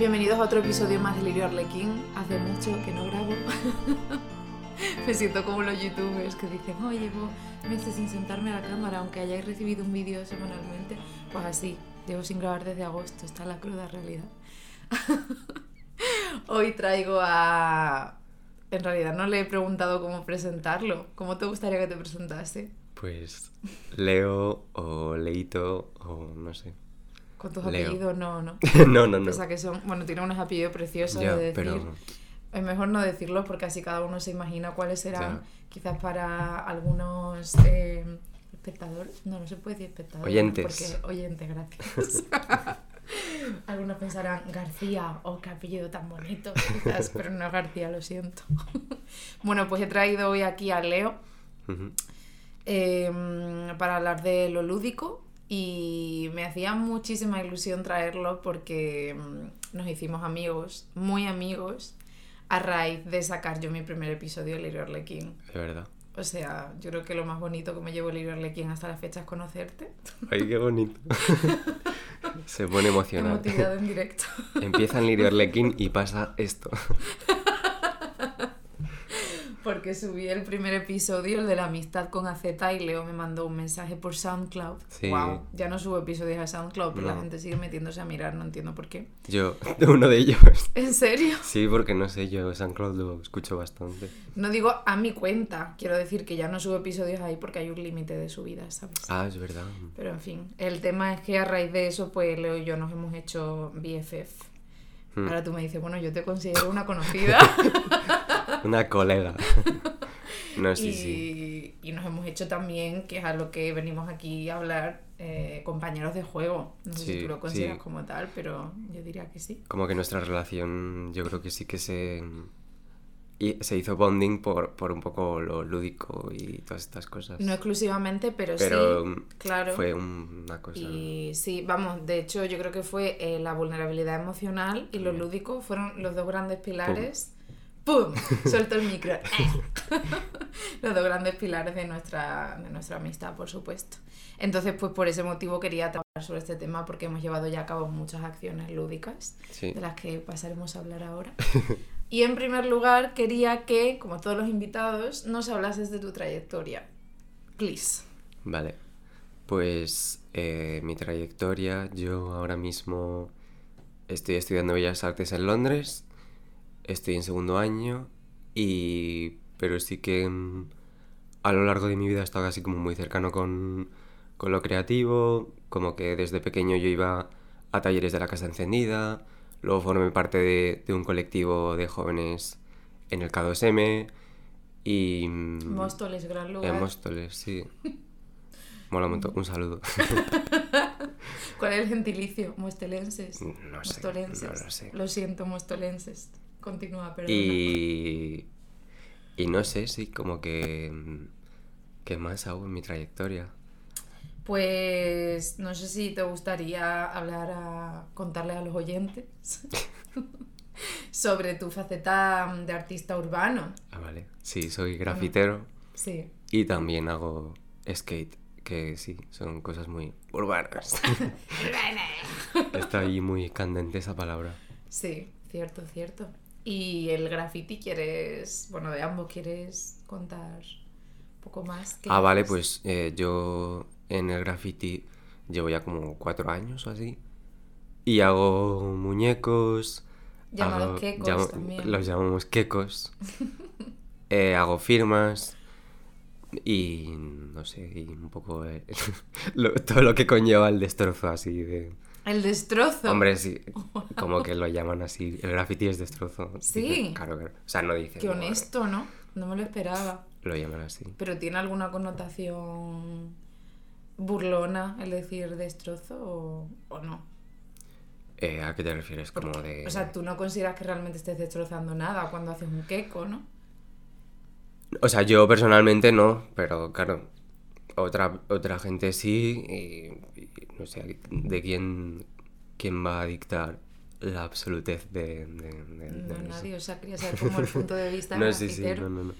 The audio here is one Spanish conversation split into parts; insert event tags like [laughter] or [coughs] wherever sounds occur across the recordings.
Bienvenidos a otro episodio más de Lirio Arlequín. Hace mucho que no grabo. [laughs] Me siento como los youtubers que dicen, oye, llevo meses sin sentarme a la cámara, aunque hayáis recibido un vídeo semanalmente. Pues así, llevo sin grabar desde agosto, está la cruda realidad. [laughs] Hoy traigo a... En realidad no le he preguntado cómo presentarlo. ¿Cómo te gustaría que te presentase? Pues Leo o Leito o no sé. Con tus Leo. apellidos, no, no. [laughs] no, no, no. O sea que son... Bueno, tiene unos apellidos preciosos Ya, de decir. pero Es mejor no decirlo porque así cada uno se imagina cuáles serán. Ya. Quizás para algunos eh, espectadores. No, no se puede decir espectadores. Oyentes. Porque oyentes, gracias. [laughs] algunos pensarán García, oh, qué apellido tan bonito. Quizás, [laughs] pero no García, lo siento. bueno, pues he traído hoy aquí a Leo eh, para hablar de lo lúdico y me hacía muchísima ilusión traerlo porque mm, nos hicimos amigos, muy amigos, a raíz de sacar yo mi primer episodio de Lirio Arlequín. de verdad. O sea, yo creo que lo más bonito que me llevo Lirio Arlequín hasta la fecha es conocerte. Ay, qué bonito. [laughs] Se pone emocional. Emotividad en directo. Empieza en Lirio Arlequín y pasa esto. [laughs] Porque subí el primer episodio, el de la amistad con AZ, y Leo me mandó un mensaje por SoundCloud. Sí. Wow, ya no subo episodios a SoundCloud, pero la No. gente sigue metiéndose a mirar, no entiendo por qué. Yo, [laughs] uno de ellos. ¿En serio? Sí, porque no sé, yo SoundCloud lo escucho bastante. No digo a mi cuenta, quiero decir que ya no subo episodios ahí porque hay un límite de subida, ¿sabes? Ah, es verdad. Pero en fin, el tema es que a raíz de eso, pues Leo y yo nos hemos hecho BFF. Hmm. Ahora tú me dices, bueno, yo te considero una conocida. [laughs] [laughs] Una colega. [laughs] No, sí, y, sí. y nos hemos hecho también, que es a lo que venimos aquí a hablar, eh, compañeros de juego. No sé si tú lo consideras como tal, pero yo diría que sí. Como que nuestra relación, yo creo que sí que se. Y se hizo bonding por, por un poco lo lúdico y todas estas cosas. No exclusivamente, pero, Pero sí, claro. fue un- una cosa. Y sí, vamos, de hecho yo creo que fue eh, la vulnerabilidad emocional y lo lúdico fueron los dos grandes pilares. ¡Pum! Suelto el micro. ¡Eh! [laughs] los dos grandes pilares de nuestra, de nuestra amistad, por supuesto. Entonces, pues por ese motivo quería trabajar sobre este tema porque hemos llevado ya a cabo muchas acciones lúdicas Sí. de las que pasaremos a hablar ahora. Y en primer lugar, quería que, como todos los invitados, nos hablases de tu trayectoria. Please. Vale. Pues eh, mi trayectoria, yo ahora mismo estoy estudiando Bellas Artes en Londres, estoy en segundo año y... pero sí que mm, a lo largo de mi vida he estado así como muy cercano con, con lo creativo, como que desde pequeño yo iba a talleres de la Casa Encendida, luego formé parte de, de un colectivo de jóvenes en el K2M y... mm, Móstoles, gran lugar. en Móstoles, sí. [laughs] Mola un montón. Un saludo. [laughs] ¿Cuál es el gentilicio? Mostelenses. No sé, Mostolenses. no lo sé. Lo siento, mostolenses. Continúa, perdona. Y. Y no sé, sí, como que. ¿Qué más hago en mi trayectoria? Pues no sé si te gustaría hablar a contarle a los oyentes [laughs] sobre tu faceta de artista urbano. Ah, vale. Sí, soy grafitero Sí. y también hago skate, que sí, son cosas muy urbanas. [laughs] Está ahí muy candente esa palabra. Sí, cierto, cierto. Y el graffiti quieres, bueno, de ambos quieres contar un poco más. ¿Qué Ah, vale, pues eh, yo en el graffiti llevo ya como cuatro años o así. Y hago muñecos. Llamados hago- quecos llamo- también. Los llamamos quecos. [laughs] Eh, hago firmas. Y no sé, y un poco eh, [laughs] lo- todo lo que conlleva el destrozo así de... El destrozo. Hombre, sí, [laughs] como que lo llaman así, el graffiti es destrozo. Sí. Dicen, claro, claro. O sea, no dicen... Qué honesto, ¿no? No me lo esperaba. Lo llaman así. ¿Pero tiene alguna connotación burlona el decir destrozo o, o no? Eh, ¿A qué te refieres? Como de... O sea, tú no consideras que realmente estés destrozando nada cuando haces un queco, ¿no? O sea, yo personalmente no, pero claro, otra, otra gente sí, y, y no sé, de quién, quién va a dictar la absolutez de... de- No, nadie, o sea, quería saber como el punto de vista [laughs] No, sí, sí, no, no, no.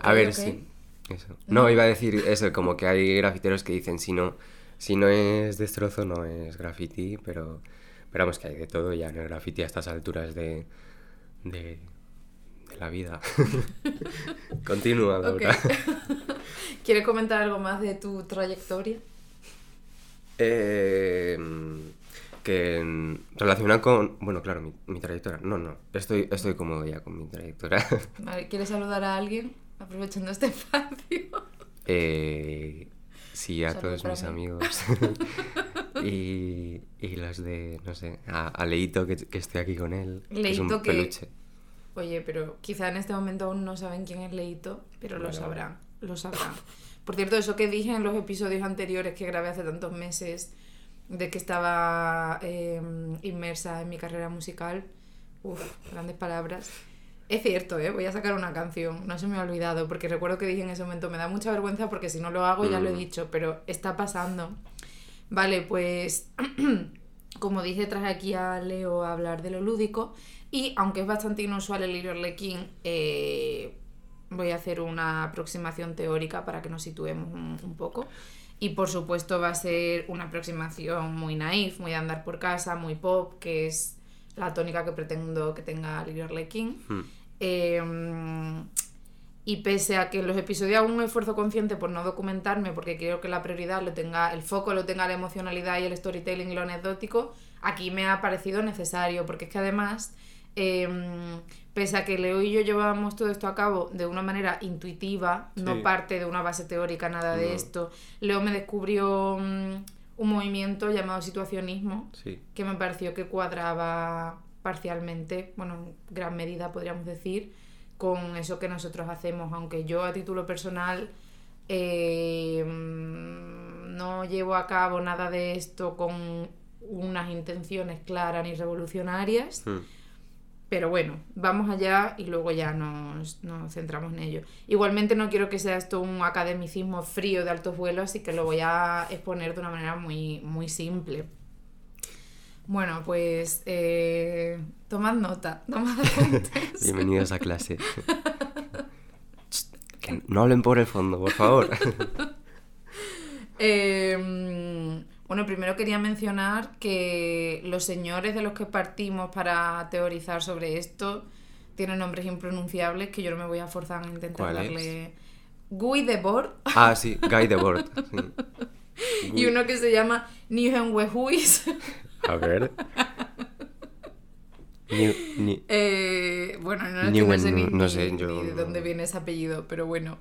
A ver, sí, eso. No. No, iba a decir eso, como que hay grafiteros que dicen si no, si no es destrozo no es graffiti, pero, Pero vamos, que hay de todo ya en el graffiti a estas alturas de, de, la vida. [laughs] Continúa, Laura. [laughs] ¿Quieres comentar algo más de tu trayectoria? Eh, que relaciona con. Bueno, claro, mi, mi trayectoria. No, no. Estoy, estoy cómodo ya con mi trayectoria. [laughs] Vale, ¿Quieres saludar a alguien aprovechando este espacio? Eh, sí, a Salud todos mis mí. amigos. y, y los de, no sé, a, a Leito, que, que estoy aquí con él. que es un Leito que- peluche. Oye, pero quizá en este momento aún no saben quién es Leito, pero lo sabrán, lo sabrán. Por cierto, eso que dije en los episodios anteriores que grabé hace tantos meses, de que estaba eh, inmersa en mi carrera musical, uff, grandes palabras. Es cierto, ¿eh? voy a sacar una canción, no se me ha olvidado, porque recuerdo que dije en ese momento, me da mucha vergüenza porque si no lo hago ya lo he Mm. dicho, pero está pasando. Vale, pues [clears throat] como dije, traje aquí a Leo a hablar de lo lúdico y aunque es bastante inusual el Lirio Arlequín, eh, voy a hacer una aproximación teórica para que nos situemos un, un poco. Y por supuesto va a ser una aproximación muy naif, muy de andar por casa, muy pop, que es la tónica que pretendo que tenga Arlequín. Mm. Eh, y pese a que en los episodios hago un esfuerzo consciente por no documentarme, porque quiero que la prioridad lo tenga, el foco lo tenga la emocionalidad y el storytelling y lo anecdótico, aquí me ha parecido necesario, porque es que además, eh, pese a que Leo y yo llevábamos todo esto a cabo de una manera intuitiva, no parte de una base teórica, nada de No. esto, Leo me descubrió mm, un movimiento llamado situacionismo, Sí. que me pareció que cuadraba parcialmente, bueno, en gran medida podríamos decir, con eso que nosotros hacemos, aunque yo a título personal eh, no llevo a cabo nada de esto con unas intenciones claras ni revolucionarias, Mm. pero bueno, vamos allá y luego ya nos, nos centramos en ello. Igualmente no quiero que sea esto un academicismo frío de altos vuelos, así que lo voy a exponer de una manera muy, muy simple. Bueno, pues eh, tomad nota, [laughs] tomad apuntes. Bienvenidos a [laughs] clase. que no hablen por el fondo, por favor. [laughs] Eh, bueno, primero quería mencionar que los señores de los que partimos para teorizar sobre esto tienen nombres impronunciables que yo no me voy a forzar a intentar ¿Cuál es? darle. Guy Debord ah, sí, Guy Debord. Sí. y uno que se llama Nieuwenhuis. A ver. Ni- ni- Eh, bueno, no, sé, ni, no ni- sé, ni yo de no- dónde viene ese apellido, pero bueno,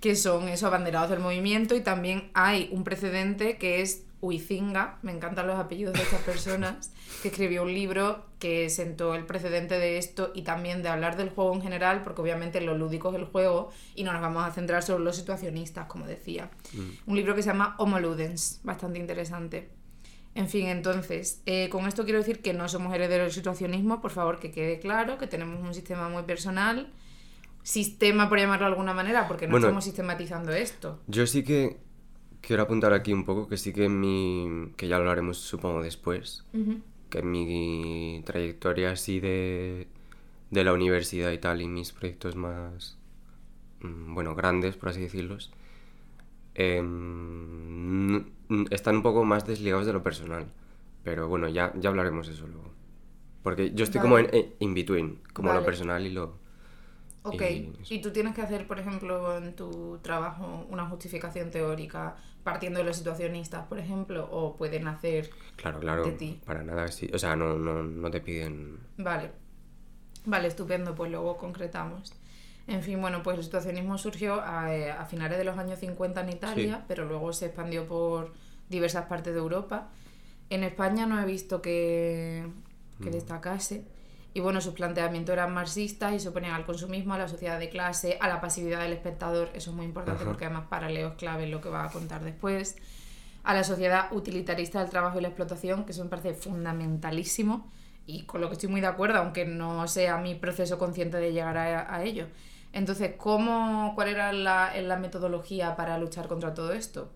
que son esos abanderados del movimiento y también hay un precedente que es Huizinga, me encantan los apellidos de estas personas, [laughs] que escribió un libro que sentó el precedente de esto y también de hablar del juego en general, porque obviamente lo lúdico es el juego y no nos vamos a centrar sobre los situacionistas, como decía. Mm. Un libro que se llama Homo Ludens, bastante interesante. En fin, entonces, eh, con esto quiero decir que no somos herederos del situacionismo, por favor, que quede claro, que tenemos un sistema muy personal, sistema por llamarlo de alguna manera, porque no Bueno. estamos sistematizando esto. Yo sí que quiero apuntar aquí un poco que sí que en mi. que ya lo haremos supongo después. Que en mi trayectoria así de. de la universidad y tal, y mis proyectos más. mm, bueno, grandes, por así decirlos. em, están un poco más desligados de lo personal. Pero bueno, ya, ya hablaremos de eso luego. Porque yo estoy como en, in between, como lo personal y lo. Ok, Y y tú tienes que hacer, por ejemplo, en tu trabajo una justificación teórica partiendo de los situacionistas, por ejemplo, o pueden hacer... Claro, claro, De ti. para nada, sí. O sea, no, no, no te piden. Vale, vale, estupendo, pues luego concretamos. En fin, bueno, pues el situacionismo surgió a, eh, a finales de los años 50 en Italia, Sí. pero luego se expandió por diversas partes de Europa. En España no he visto que, que Mm. destacase. Y bueno, sus planteamientos eran marxistas y se oponían al consumismo, a la sociedad de clase, a la pasividad del espectador, eso es muy importante Ajá. porque además para Leo es clave en lo que va a contar después, a la sociedad utilitarista del trabajo y la explotación, que eso me parece fundamentalísimo y con lo que estoy muy de acuerdo, aunque no sea mi proceso consciente de llegar a, a ello. Entonces, ¿cómo, ¿cuál era la, la metodología para luchar contra todo esto?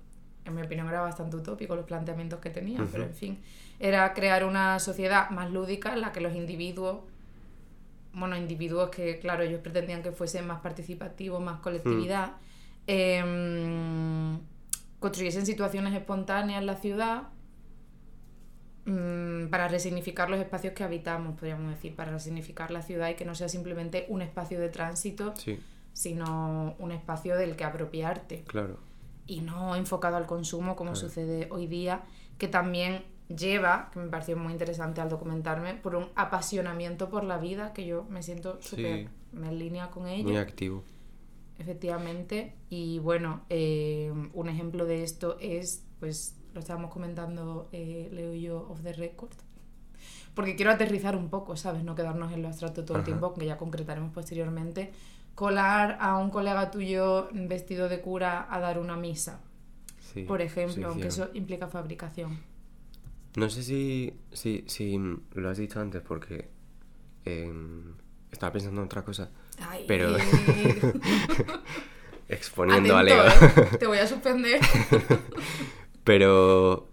En mi opinión era bastante utópico los planteamientos que tenía, pero Ujú. en fin, era crear una sociedad más lúdica en la que los individuos, bueno, individuos que, claro, ellos pretendían que fuesen más participativos, más colectividad, em, construyesen situaciones espontáneas en la ciudad mm, para resignificar los espacios que habitamos, podríamos decir, para resignificar la ciudad y que no sea simplemente un espacio de tránsito, Sí, sino un espacio del que apropiarte claro. Y no enfocado al consumo como Claro. sucede hoy día, que también lleva, que me pareció muy interesante al documentarme, por un apasionamiento por la vida, que yo me siento súper en línea con ello. Muy activo. Efectivamente. Y bueno, eh, un ejemplo de esto es, pues lo estábamos comentando eh, Leo y yo off the record. Porque quiero aterrizar un poco, ¿sabes? No quedarnos en lo abstracto todo el Ajá. tiempo, que ya concretaremos posteriormente. Colar a un colega tuyo vestido de cura a dar una misa, Sí, por ejemplo, aunque eso implica fabricación. No sé si, si, si lo has dicho antes porque em, estaba pensando en otra cosa. Ay, Pero- [laughs] Exponiendo a atento, Leo. ¿eh? [laughs] Te voy a suspender. [laughs] Pero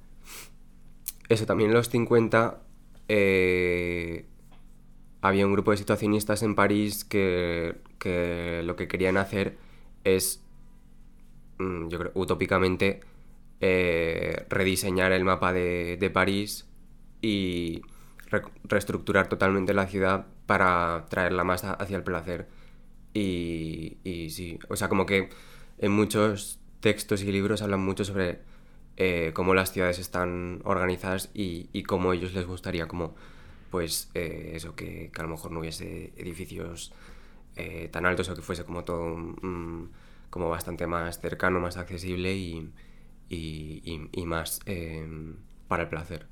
eso también en los 50 eh, había un grupo de situacionistas en París que, que lo que querían hacer es, mm, yo creo, utópicamente, eh, rediseñar el mapa de, de París y re- reestructurar totalmente la ciudad para traerla más hacia el placer. Y, y sí, o sea, como que en muchos textos y libros hablan mucho sobre eh, cómo las ciudades están organizadas y, y cómo ellos les gustaría, como, pues, eh, eso, que, que a lo mejor no hubiese edificios eh, tan altos o que fuese como todo mm, como bastante más cercano, más accesible y, y, y- y más eh, para el placer.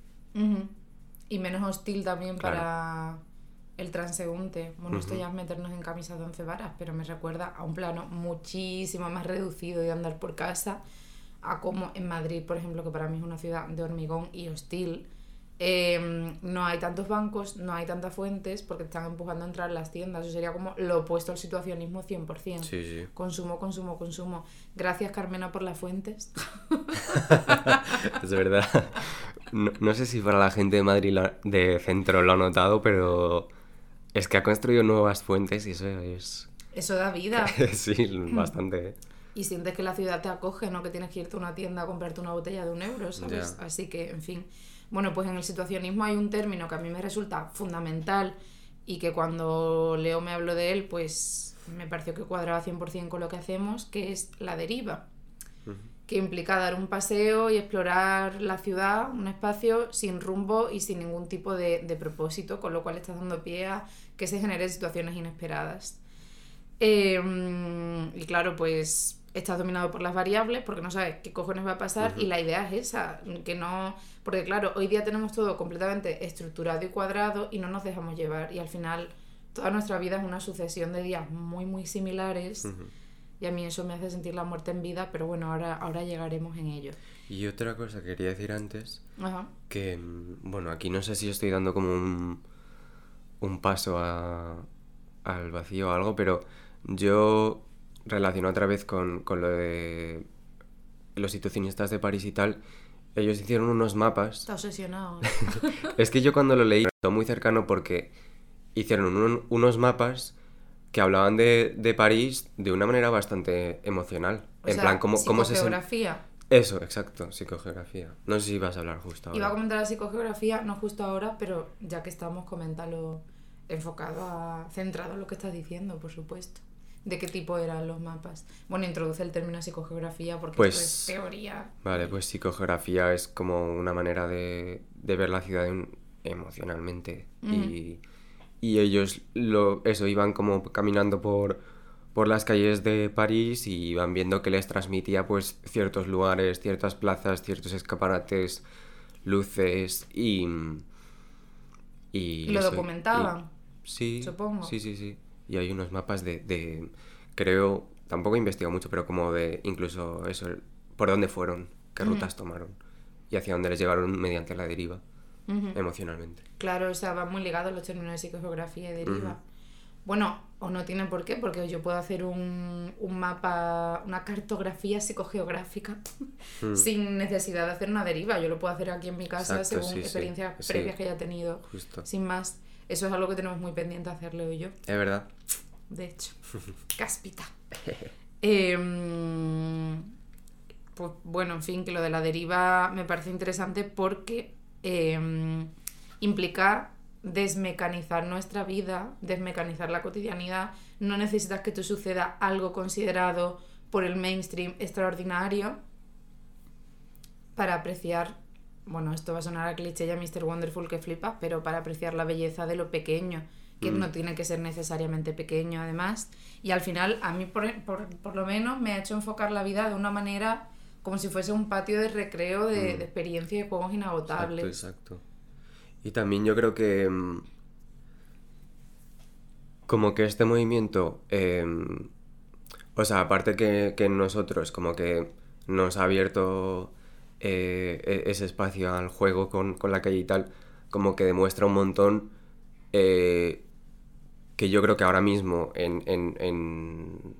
Y menos hostil también Claro. para el transeúnte. Bueno, esto Ujú. ya es meternos en camisas de once varas, pero me recuerda a un plano muchísimo más reducido de andar por casa, a como en Madrid, por ejemplo, que para mí es una ciudad de hormigón y hostil. Eh, no hay tantos bancos, no hay tantas fuentes porque te están empujando a entrar en las tiendas. Eso sería como lo opuesto al situacionismo 100%. Sí, sí. Consumo, consumo, consumo. Gracias, Carmena, por las fuentes. [laughs] Es verdad. No, no sé si para la gente de Madrid de centro lo ha notado, pero es que ha construido nuevas fuentes y eso es... Eso da vida. [laughs] sí, bastante. ¿eh? Y sientes que la ciudad te acoge, no que tienes que irte a una tienda a comprarte una botella de un euro, ¿sabes? Así que, en fin. Bueno, pues en el situacionismo hay un término que a mí me resulta fundamental y que cuando Leo me habló de él, pues me pareció que cuadraba 100% con lo que hacemos, que es la deriva, que implica dar un paseo y explorar la ciudad, un espacio sin rumbo y sin ningún tipo de, de propósito, con lo cual estás dando pie a que se generen situaciones inesperadas. Eh, y claro, pues estás dominado por las variables porque no sabes qué cojones va a pasar y la idea es esa, que no... Porque claro, hoy día tenemos todo completamente estructurado y cuadrado y no nos dejamos llevar y al final toda nuestra vida es una sucesión de días muy muy similares y a mí eso me hace sentir la muerte en vida, pero bueno, ahora, ahora llegaremos en ello. Y otra cosa que quería decir antes, Ajá. que, mm, bueno, aquí no sé si estoy dando como un, un paso a- al vacío o algo, pero yo relaciono otra vez con, con lo de los situacionistas de París y tal. Ellos hicieron unos mapas Está obsesionado. [laughs] Es que yo cuando lo leí, fue muy cercano porque hicieron un- unos mapas que hablaban de, de París de una manera bastante emocional. O en sea, plan, cómo, cómo se... psicogeografía. Eso, exacto, psicogeografía. No sé si vas a hablar justo Iba a ahora. comentar la psicogeografía, no justo ahora, pero ya que estamos, coméntalo enfocado a. centrado en lo que estás diciendo, por supuesto. ¿De qué tipo eran los mapas? Bueno, introduce el término psicogeografía porque Pues- esto es teoría. Vale, pues psicogeografía es como una manera de, de ver la ciudad en- emocionalmente. y, y ellos lo, eso, iban como caminando por, por las calles de París y iban viendo que les transmitía pues ciertos lugares, ciertas plazas, ciertos escaparates, luces y... Y, Y lo eso, documentaban, y- sí, supongo. sí, sí, sí. Y hay unos mapas de, de creo, tampoco he investigado mucho, pero como de incluso eso, el- por dónde fueron, qué rutas tomaron y hacia dónde les llegaron mediante la deriva, emocionalmente. Claro, o sea, van muy ligados los términos de psicogeografía y deriva. Bueno, o no tienen por qué, porque yo puedo hacer un, un mapa, una cartografía psicogeográfica Mm, [laughs] sin necesidad de hacer una deriva. Yo lo puedo hacer aquí en mi casa Exacto, según sí, sí, experiencias sí. previas que haya tenido. Justo. Sin más, eso es algo que tenemos muy pendiente hacerlo yo, Es verdad. de hecho. [laughs] Cáspita. Em, pues bueno, en fin, que lo de la deriva me parece interesante porque em, implica desmecanizar nuestra vida, desmecanizar la cotidianidad. No necesitas que te suceda algo considerado por el mainstream extraordinario para apreciar, bueno, esto va a sonar a cliché ya Mr. Wonderful que flipa, pero para apreciar la belleza de lo pequeño, que Mm. no tiene que ser necesariamente pequeño además. Y al final, a mí por, por- por lo menos me ha hecho enfocar la vida de una manera como si fuese un patio de recreo de, Mm. de experiencia y juegos inagotables. Exacto, exacto. Y también yo creo que mm, como que este movimiento, em, o sea, aparte que, que nosotros como que nos ha abierto eh, e- ese espacio al juego con, con la calle y tal, como que demuestra un montón eh, que yo creo que ahora mismo en, en, en-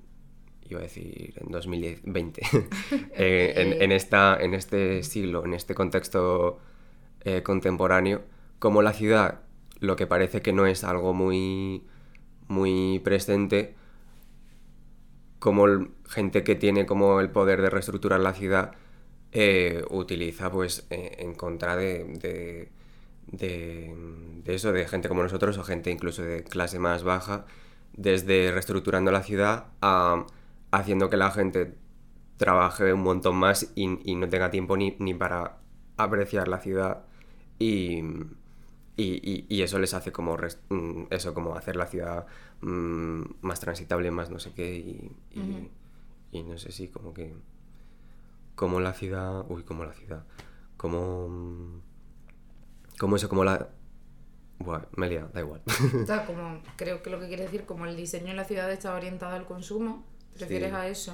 iba a decir en 2020, [laughs] eh, en, en esta, en este siglo, en este contexto eh, contemporáneo, como la ciudad, lo que parece que no es algo muy, muy presente, como el- gente que tiene como el poder de reestructurar la ciudad eh, utiliza pues eh, en contra de, de, de- de eso, de gente como nosotros o gente incluso de clase más baja, desde reestructurando la ciudad a haciendo que la gente trabaje un montón más y, y no tenga tiempo ni, ni para apreciar la ciudad. Y, y, y- eso les hace como mm, eso como hacer la ciudad mm, más transitable más no sé qué y, y no sé si como que como la ciudad uy como la ciudad como como eso como la Buah, me liado, da igual [laughs] [laughs] sea, como, creo que lo que quiere decir, como el diseño en la ciudad está orientado al consumo, ¿te Sí. refieres a eso?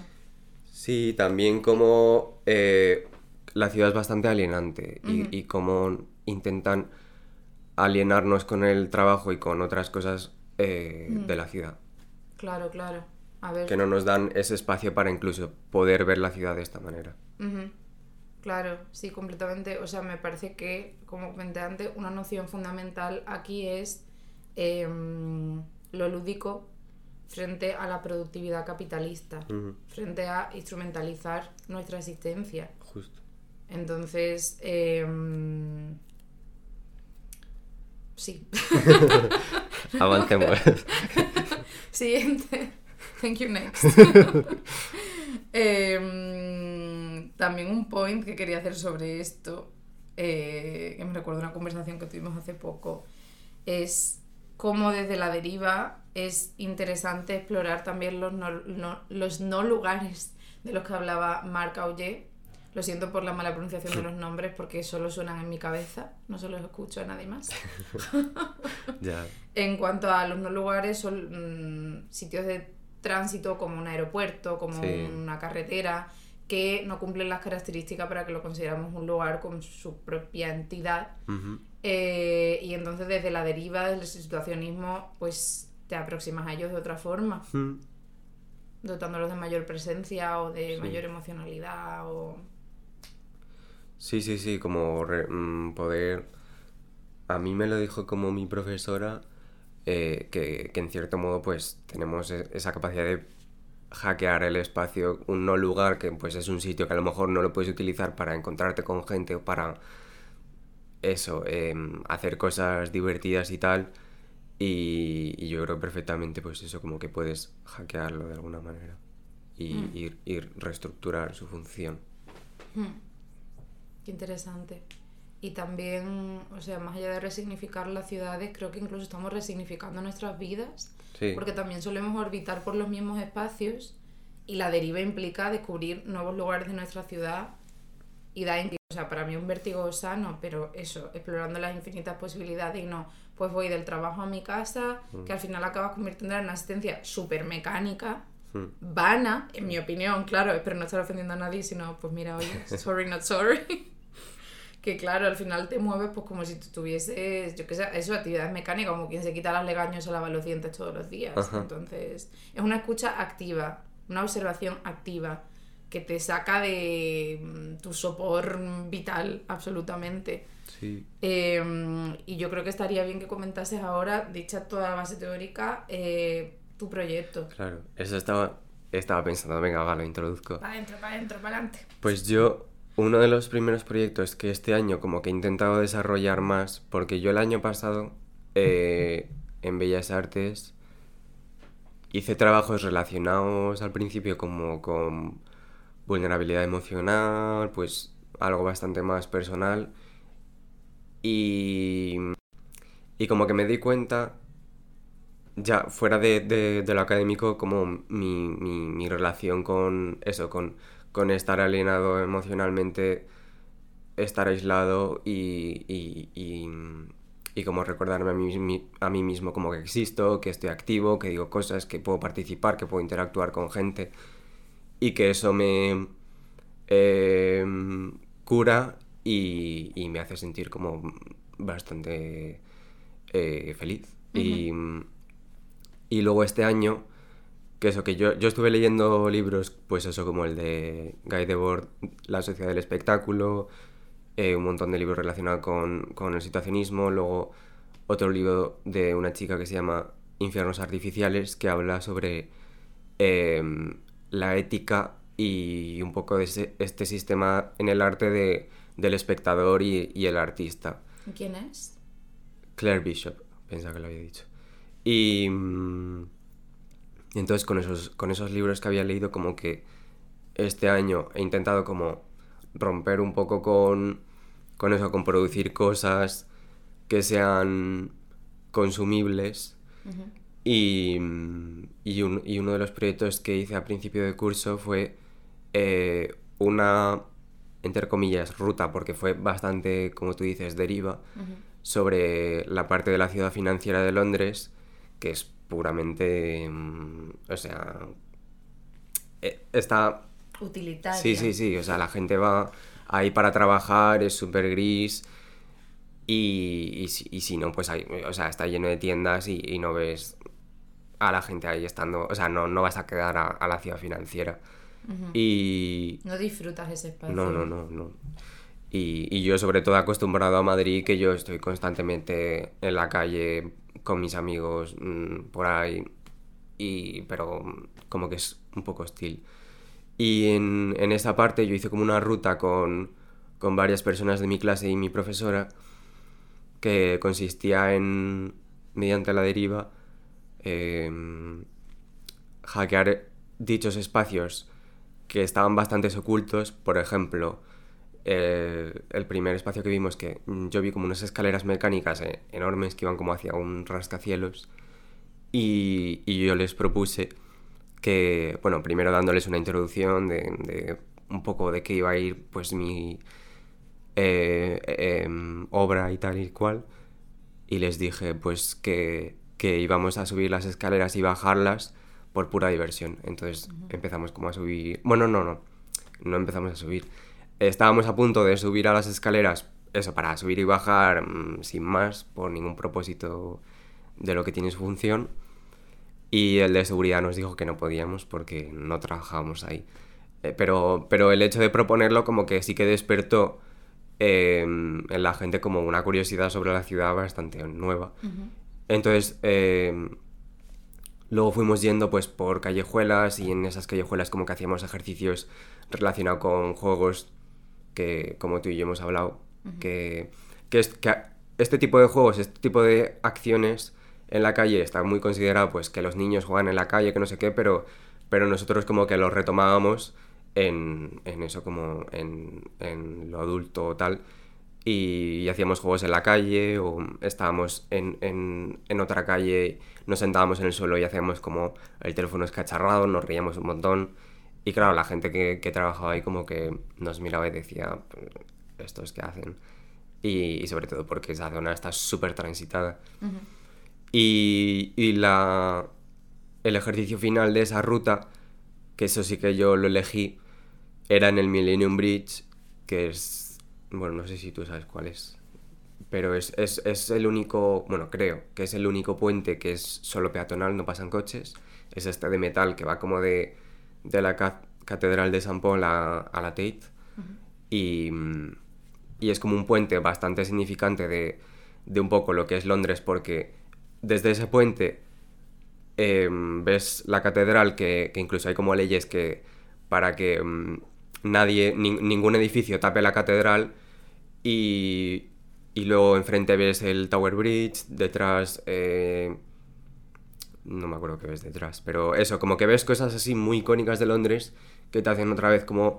Sí, también como eh, la ciudad es bastante alienante y, y como intentan alienarnos con el trabajo y con otras cosas eh, Mm. de la ciudad. Claro, claro. A ver. Que no nos dan ese espacio para incluso poder ver la ciudad de esta manera. Claro, sí, completamente. O sea, me parece que, como comenté antes, una noción fundamental aquí es em, lo lúdico frente a la productividad capitalista, frente a instrumentalizar nuestra existencia. Justo. Entonces, em, sí. [laughs] Avancemos. [laughs] Siguiente. Thank you, next. [laughs] Em, también un point que quería hacer sobre esto, eh, que me recuerdo una conversación que tuvimos hace poco, es cómo desde la deriva es interesante explorar también los no, no- los no lugares de los que hablaba Marc Auger. Lo siento por la mala pronunciación de los nombres porque solo suenan en mi cabeza, no se los escucho a nadie más. [laughs] En cuanto a los no lugares, son mm, sitios de tránsito como un aeropuerto, como Sí. una carretera, que no cumplen las características para que lo consideramos un lugar con su propia entidad. Eh, y entonces desde la deriva, desde el situacionismo, pues te aproximas a ellos de otra forma, ujú. dotándolos de mayor presencia o de Sí. mayor emocionalidad o... Sí, sí, sí, como re- mm, poder... A mí me lo dijo como mi profesora, eh, que, que en cierto modo pues tenemos e- esa capacidad de hackear el espacio, un no lugar que pues es un sitio que a lo mejor no lo puedes utilizar para encontrarte con gente o para eso, em, hacer cosas divertidas y tal. Y, y yo creo perfectamente pues eso, como que puedes hackearlo de alguna manera y, Mm. y- y reestructurar su función. Hmm. Qué interesante. Y también, o sea, más allá de resignificar las ciudades, creo que incluso estamos resignificando nuestras vidas, Sí. porque también solemos orbitar por los mismos espacios y la deriva implica descubrir nuevos lugares de nuestra ciudad y da, inti- o sea, para mí un vértigo sano, pero eso, explorando las infinitas posibilidades y no, pues voy del trabajo a mi casa, que al final acabas convirtiendo en una asistencia súper mecánica, Mm. vana, en mi opinión, claro, espero no estar ofendiendo a nadie, sino, pues mira, oye, sorry, not sorry. [laughs] que claro, al final te mueves pues como si tú tuvieses, yo qué sé, eso, actividades mecánicas, como quien se quita las legaños o lava los dientes todos los días. Ajá. Entonces, es una escucha activa, una observación activa, que te saca de mm, tu sopor vital, absolutamente. Sí. Eh, y yo creo que estaría bien que comentases ahora, dicha toda la base teórica, eh, tu proyecto. Claro, eso estaba, estaba pensando, venga, va, lo introduzco. Para adentro, para adentro, para adelante. Pues yo uno de los primeros proyectos que este año como que he intentado desarrollar más, porque yo el año pasado eh, en Bellas Artes hice trabajos relacionados al principio como con vulnerabilidad emocional, pues algo bastante más personal. Y, y como que me di cuenta, ya fuera de, de, lo académico, como mi, mi, mi, relación con eso, con, con estar alienado emocionalmente, estar aislado y, y, y, y como recordarme a mí, a mí mismo como que existo, que estoy activo, que digo cosas, que puedo participar, que puedo interactuar con gente y que eso me eh, cura y, y, me hace sentir como bastante eh, feliz. y, y, luego este año, que eso, que yo, yo estuve leyendo libros, pues eso como el de Guy Debord, La Sociedad del Espectáculo, eh, un montón de libros relacionados con, con el situacionismo, luego otro libro de una chica que se llama Infiernos Artificiales, que habla sobre la ética y un poco de este sistema en el arte de, del espectador y, y, el artista. ¿Quién es? Claire Bishop, pensaba que lo había dicho. Y, mm, y, entonces con esos, con esos libros que había leído como que este año he intentado como romper un poco con, con eso, con producir cosas que sean consumibles. y, y, un, y, uno de los proyectos que hice a principio de curso fue eh, una, entre comillas, ruta, porque fue bastante, como tú dices, deriva, sobre la parte de la ciudad financiera de Londres, que es puramente, mm, o sea, eh, está... Utilitaria. Sí, sí, sí, o sea, la gente va ahí para trabajar, es súper gris. Y, y, si no, pues hay, o sea, está lleno de tiendas y, no ves a la gente ahí estando, o sea, no, no vas a quedar a la ciudad financiera. Y... No disfrutas ese espacio. No, no, no, no. Y, y, yo sobre todo acostumbrado a Madrid, que yo estoy constantemente en la calle con mis amigos mmm, por ahí, y, pero como que es un poco hostil. Y en, en esa parte yo hice como una ruta con, con varias personas de mi clase y mi profesora, que consistía en, mediante la deriva, eh, hackear dichos espacios que estaban bastante ocultos. Por ejemplo, el primer espacio que vimos, que yo vi como unas escaleras mecánicas eh, enormes que iban como hacia un rascacielos. Y, y, yo les propuse que, bueno, primero dándoles una introducción de, de un poco de qué iba a ir pues mi eh, em, obra y tal y cual. Y les dije pues que, que íbamos a subir las escaleras y bajarlas por pura diversión. Entonces empezamos como a subir... Bueno, no, no, no empezamos a subir. Estábamos a punto de subir a las escaleras, eso, para subir y bajar mm, sin más, por ningún propósito de lo que tiene su función. Y el de seguridad nos dijo que no podíamos porque no trabajábamos ahí. Eh, pero, pero el hecho de proponerlo como que sí que despertó em, en la gente como una curiosidad sobre la ciudad bastante nueva. Entonces, em, Luego fuimos yendo pues por callejuelas y en esas callejuelas como que hacíamos ejercicios relacionados con juegos que como tú y yo hemos hablado, que, que, es, que este tipo de juegos, este tipo de acciones en la calle está muy considerado pues que los niños juegan en la calle, que no sé qué, pero, pero nosotros como que lo retomábamos en, en eso como en, en, lo adulto o tal y, y, hacíamos juegos en la calle o estábamos en, en, en otra calle nos sentábamos en el suelo y hacíamos como el teléfono escacharrado, nos reíamos un montón. Y claro, la gente que, que trabajaba ahí como que nos miraba y decía, ¿estos qué hacen? Y, y, sobre todo porque esa zona está súper transitada. Uh -huh. y, y, la, el ejercicio final de esa ruta, que eso sí que yo lo elegí, era en el Millennium Bridge, que es, bueno, no sé si tú sabes cuál es pero es, es, es, el único, bueno, creo que es el único puente que es solo peatonal, no pasan coches. Es este de metal que va como de, de la Catedral de San Paul a, a la Tate. Uh -huh. y, y, es como un puente bastante significante de, de, un poco lo que es Londres, porque desde ese puente eh, ves la catedral, que, que, incluso hay como leyes que para que um, nadie, nin- ningún edificio tape la catedral y, y luego enfrente ves el Tower Bridge, detrás... eh, no me acuerdo qué ves detrás, pero eso, como que ves cosas así muy icónicas de Londres que te hacen otra vez como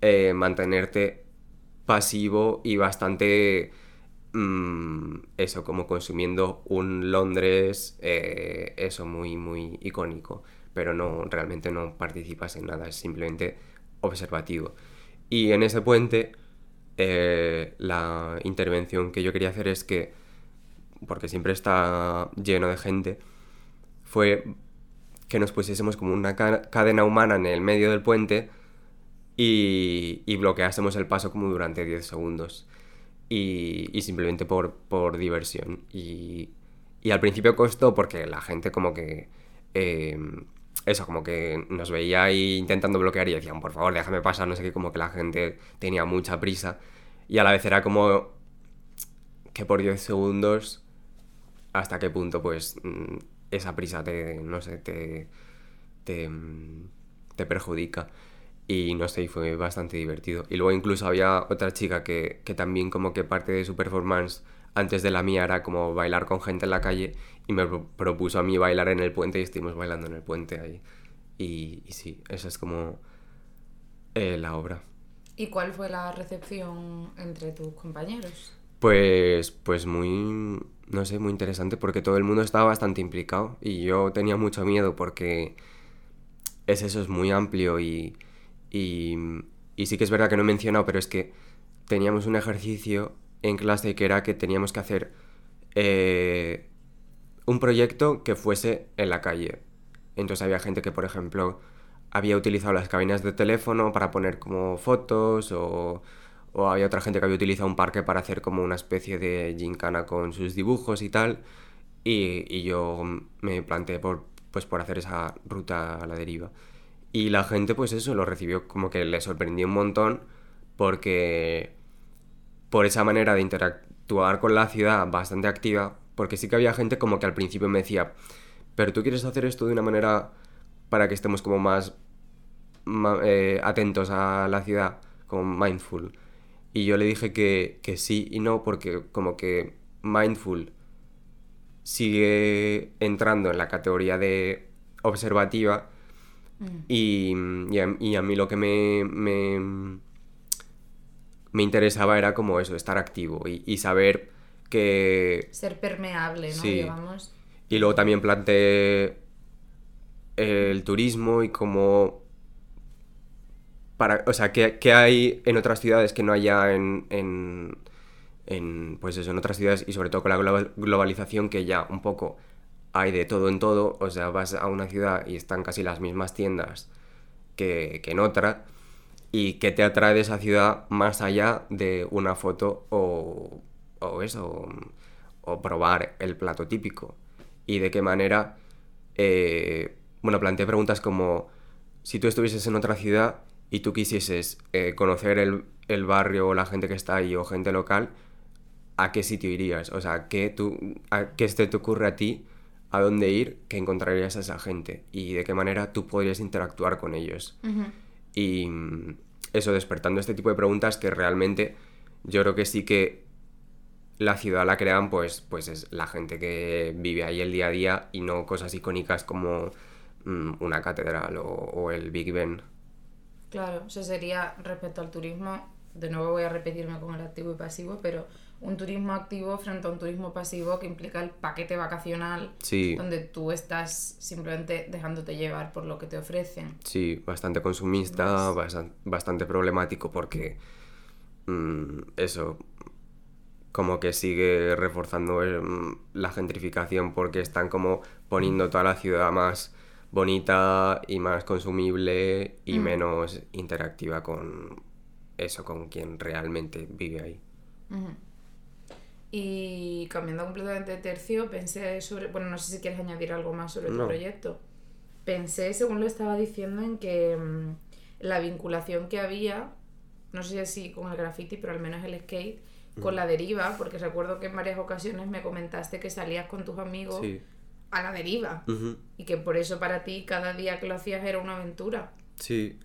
eh, mantenerte pasivo y bastante mm, eso, como consumiendo un Londres, eh, eso muy, muy icónico, pero no, realmente no participas en nada, es simplemente observativo. Y en ese puente, eh, la intervención que yo quería hacer es que, porque siempre está lleno de gente, fue que nos pusiésemos como una ca- cadena humana en el medio del puente y, y bloqueásemos el paso como durante 10 segundos. Y, y simplemente por, por diversión. Y, y al principio costó porque la gente como que... eh, eso, como que nos veía ahí intentando bloquear y decían, por favor, déjame pasar, no sé qué, como que la gente tenía mucha prisa. Y a la vez era como que por 10 segundos, hasta qué punto, pues, mm, esa prisa te, no sé, te, te, te perjudica. Y no sé, fue bastante divertido. Y luego incluso había otra chica que, que también como que parte de su performance antes de la mía era como bailar con gente en la calle y me pro- propuso a mí bailar en el puente y estuvimos bailando en el puente ahí. Y, y sí, esa es como eh, la obra. ¿Y cuál fue la recepción entre tus compañeros? Pues, pues muy, no sé, muy interesante porque todo el mundo estaba bastante implicado y yo tenía mucho miedo porque es eso, es muy amplio y, y, y sí que es verdad que no he mencionado, pero es que teníamos un ejercicio en clase que era que teníamos que hacer eh, un proyecto que fuese en la calle. Entonces había gente que, por ejemplo, había utilizado las cabinas de teléfono para poner como fotos o, o había otra gente que había utilizado un parque para hacer como una especie de gincana con sus dibujos y tal. Y, y yo me planteé por, pues, por hacer esa ruta a la deriva. Y la gente, pues eso, lo recibió como que le sorprendió un montón porque por esa manera de interactuar con la ciudad bastante activa, porque sí que había gente como que al principio me decía, pero tú quieres hacer esto de una manera para que estemos como más eh, atentos a la ciudad, como mindful. Y yo le dije que, que sí y no, porque como que mindful sigue entrando en la categoría de observativa y, y a, y a mí lo que me, me, me interesaba era como eso, estar activo y, y saber que... Ser permeable, ¿no? Sí. Digamos. Y luego también planteé el turismo y cómo... Para, o sea, ¿qué, qué hay en otras ciudades que no haya en, en, pues eso, en otras ciudades y sobre todo con la global- globalización que ya un poco hay de todo en todo, o sea, vas a una ciudad y están casi las mismas tiendas que, que en otra, y qué te atrae de esa ciudad más allá de una foto o, o eso, o, o probar el plato típico, y de qué manera, eh, bueno, planteé preguntas como, si tú estuvieses en otra ciudad y tú quisieses eh, conocer el, el barrio o la gente que está ahí o gente local, ¿a qué sitio irías? O sea, ¿qué, tú, a, ¿qué te ocurre a ti a dónde ir que encontrarías a esa gente? Y de qué manera tú podrías interactuar con ellos. Ujú. Y mm, eso, despertando este tipo de preguntas que realmente yo creo que sí que la ciudad la crean pues, pues es la gente que vive ahí el día a día y no cosas icónicas como mm, una catedral o, o el Big Ben. Claro, eso sería respecto al turismo, de nuevo voy a repetirme con el activo y pasivo, pero un turismo activo frente a un turismo pasivo que implica el paquete vacacional, Sí. donde tú estás simplemente dejándote llevar por lo que te ofrecen. Sí, bastante consumista, bastan- bastante problemático porque mm, eso como que sigue reforzando eh, la gentrificación porque están como poniendo toda la ciudad más bonita y más consumible y Mm. menos interactiva con eso, con quien realmente vive ahí. Y cambiando completamente de tercio, pensé sobre, bueno, no sé si quieres añadir algo más sobre tu No. proyecto. Pensé, según lo estaba diciendo, en que mm, la vinculación que había, no sé si con el graffiti, pero al menos el skate, con la deriva, porque recuerdo que en varias ocasiones me comentaste que salías con tus amigos Sí. A la deriva y que por eso para ti cada día que lo hacías era una aventura. Sí.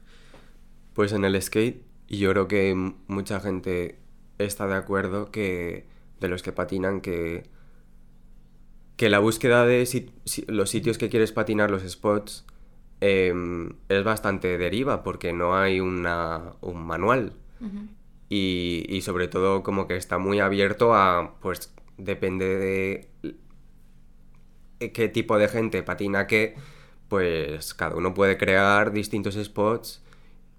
Pues en el skate, y yo creo que mucha gente está de acuerdo que de los que patinan que que la búsqueda de sit- los sitios que quieres patinar, los spots, em, es bastante deriva porque no hay una, un manual. Y, y sobre todo como que está muy abierto a, pues depende de qué tipo de gente patina qué, pues cada uno puede crear distintos spots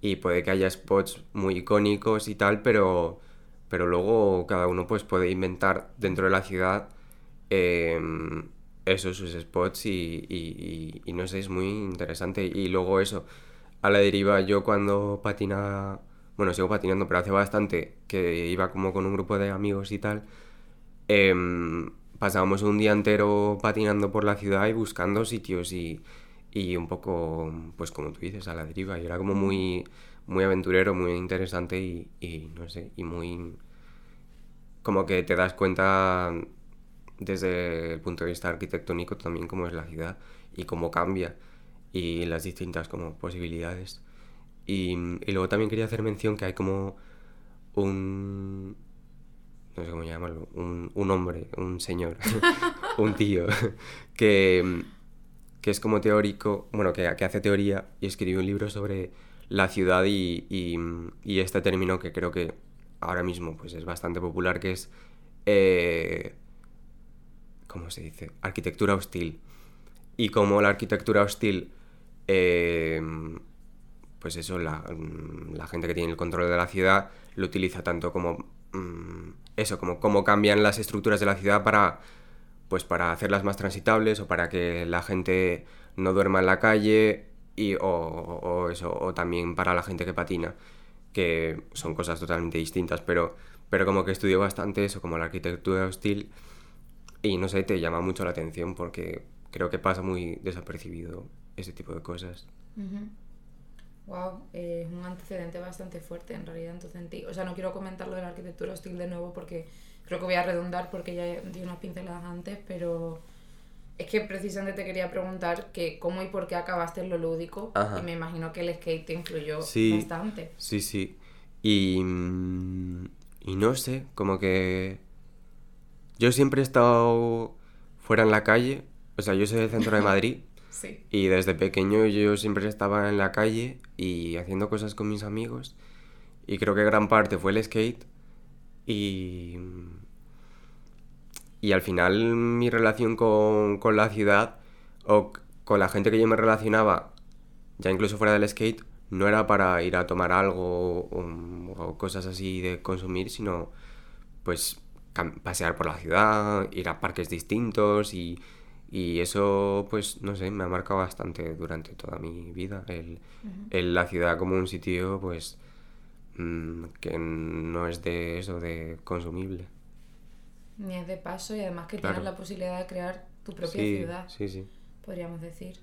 y puede que haya spots muy icónicos y tal, pero, pero luego cada uno pues puede inventar dentro de la ciudad em, esos sus spots y, y- y- y no sé, es muy interesante. Y luego eso, a la deriva yo cuando patinaba, bueno, sigo patinando, pero hace bastante que iba como con un grupo de amigos y tal, em, pasábamos un día entero patinando por la ciudad y buscando sitios y, y un poco, pues como tú dices, a la deriva. Y era como muy, muy aventurero, muy interesante y, y no sé, y muy... Como que te das cuenta desde el punto de vista arquitectónico también cómo es la ciudad y cómo cambia y las distintas como posibilidades. Y, y luego también quería hacer mención que hay como un... no sé cómo llamarlo, un, un hombre, un señor, [laughs] un tío, que, que es como teórico, bueno, que, que hace teoría y escribió un libro sobre la ciudad y, y, y este término que creo que ahora mismo pues es bastante popular, que es... eh, ¿cómo se dice? Arquitectura hostil. Y como la arquitectura hostil, eh, pues eso, la, la gente que tiene el control de la ciudad lo utiliza tanto como mm, eso, como cómo cambian las estructuras de la ciudad para, pues para hacerlas más transitables o para que la gente no duerma en la calle y, o, eso, o también para la gente que patina, que son cosas totalmente distintas, pero, pero como que estudio bastante eso, como la arquitectura hostil y no sé, te llama mucho la atención porque creo que pasa muy desapercibido ese tipo de cosas. Wow, es un antecedente bastante fuerte en realidad entonces en ti. O sea, no quiero comentar lo de la arquitectura hostil de nuevo porque creo que voy a redundar porque ya di unas pinceladas antes, pero es que precisamente te quería preguntar que cómo y por qué acabaste en lo lúdico Ajá. y me imagino que el skate te influyó Sí. bastante. Sí, sí. Y, mm, y no sé, como que yo siempre he estado fuera en la calle, o sea, yo soy del centro de [laughs] Madrid Y desde pequeño yo siempre estaba en la calle y haciendo cosas con mis amigos y creo que gran parte fue el skate y, y al final mi relación con, con la ciudad o con la gente que yo me relacionaba, ya incluso fuera del skate, no era para ir a tomar algo o, o cosas así de consumir, sino pues pasear por la ciudad, ir a parques distintos y, y eso pues no sé, me ha marcado bastante durante toda mi vida, el, el- la ciudad como un sitio pues mm, que no es de eso, de consumible. Ni es de paso y además que Claro. tienes la posibilidad de crear tu propia Sí, ciudad, sí, sí. podríamos decir.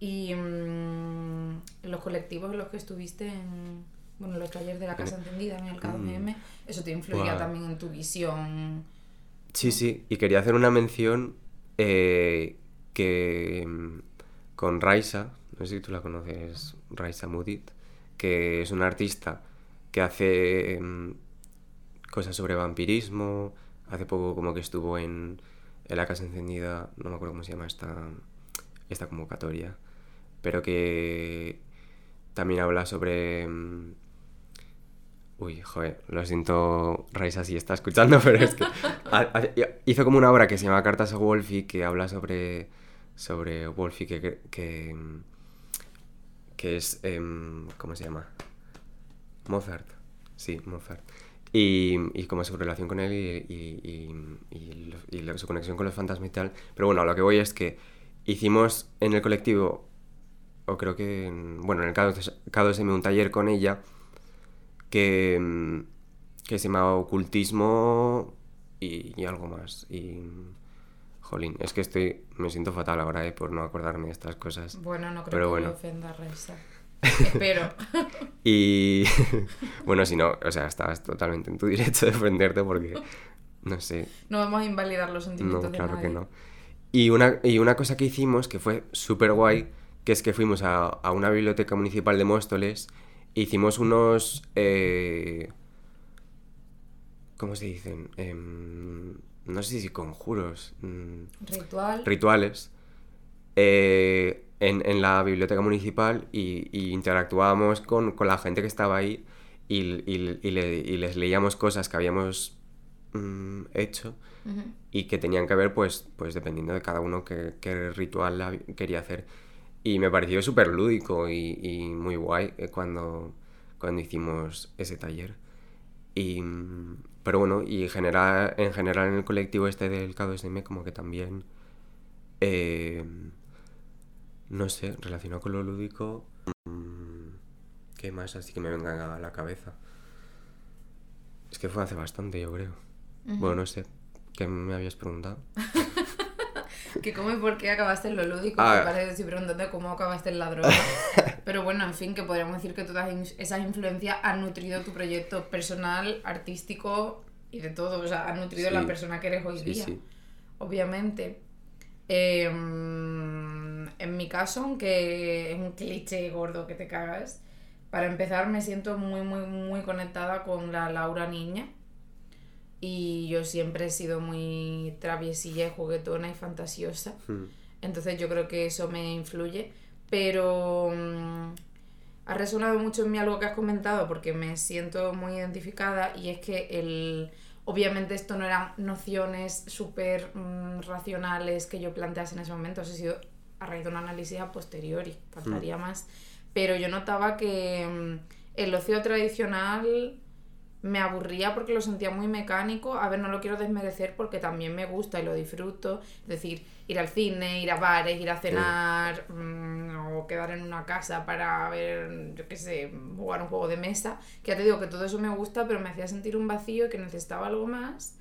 Y mm, los colectivos en los que estuviste en bueno, los talleres de la Casa Encendida, en el K2M, eso te influía también en tu visión. Sí, sí, y quería hacer una mención eh, que mm, con Raisa, no sé si tú la conoces, Raisa Mudit, que es una artista que hace mm, cosas sobre vampirismo, hace poco como que estuvo en, en la Casa Encendida, no me acuerdo cómo se llama esta, esta convocatoria, pero que también habla sobre... Uy, joder, lo siento, Raisa, si está escuchando, [laughs] pero es que hizo como una obra que se llama Cartas a Wolfie, que habla sobre, sobre Wolfie, que, que, que, es, em, ¿cómo se llama? Mozart, sí, Mozart. Y, y como su relación con él y, y- y- su conexión con los fantasmas y tal. Pero bueno, a lo que voy es que hicimos en el colectivo, o creo que, en- bueno, en el K2M un taller con ella que, mm, que se llamaba Ocultismo y, y algo más. Y, jolín, es que estoy, me siento fatal ahora, eh, por no acordarme de estas cosas. Bueno, no creo Pero que bueno. me ofenda Reisa. [laughs] Espero. Y [laughs] bueno, si no, o sea, estás totalmente en tu derecho de defenderte porque, no sé, No vamos a invalidar los sentimientos no, de claro que nadie. no. Y una, y una cosa que hicimos que fue súper guay, que es que fuimos a, a una biblioteca municipal de Móstoles hicimos unos... eh, ¿Cómo se dicen? Em, no sé si conjuros. mm, Ritual. rituales eh, en, en la biblioteca municipal y, y interactuábamos con, con la gente que estaba ahí y, y- y le- y les leíamos cosas que habíamos mm, hecho y que tenían que ver, pues, pues dependiendo de cada uno qué, qué ritual la- quería hacer. Y me pareció súper lúdico y, y muy guay eh, cuando, cuando hicimos ese taller. Y, pero bueno, y en general, en general en el colectivo este del K2M como que también, eh, no sé, relacionado con lo lúdico, mm, ¿qué más así que me venga a la cabeza? Es que fue hace bastante, yo creo. Ujú. Bueno, no sé, ¿qué me habías preguntado? [laughs] Que cómo y por qué acabaste en lo lúdico, Ah. me parece que estoy preguntando cómo acabaste en la droga. [laughs] Pero bueno, en fin, que podríamos decir que todas esas influencias han nutrido tu proyecto personal, artístico y de todo. O sea, han nutrido Sí. la persona que eres hoy Sí, día, sí. obviamente. Eh, en mi caso, aunque es un cliché gordo que te cagas, para empezar me siento muy, muy, muy conectada con la Laura niña. Y yo siempre he sido muy traviesilla y juguetona y fantasiosa. Mm, Entonces yo creo que eso me influye. Pero mm, ha resonado mucho en mí algo que has comentado porque me siento muy identificada y es que el... Obviamente esto no eran nociones súper mm, racionales que yo plantease en ese momento, eso ha sido a raíz de un análisis a posteriori, faltaría más. Pero yo notaba que mm, el ocio tradicional me aburría porque lo sentía muy mecánico. A ver, no lo quiero desmerecer porque también me gusta y lo disfruto. Es decir, ir al cine, ir a bares, ir a cenar mm, o quedar en una casa para ver, yo qué sé, jugar un juego de mesa. Que ya te digo que todo eso me gusta, pero me hacía sentir un vacío y que necesitaba algo más.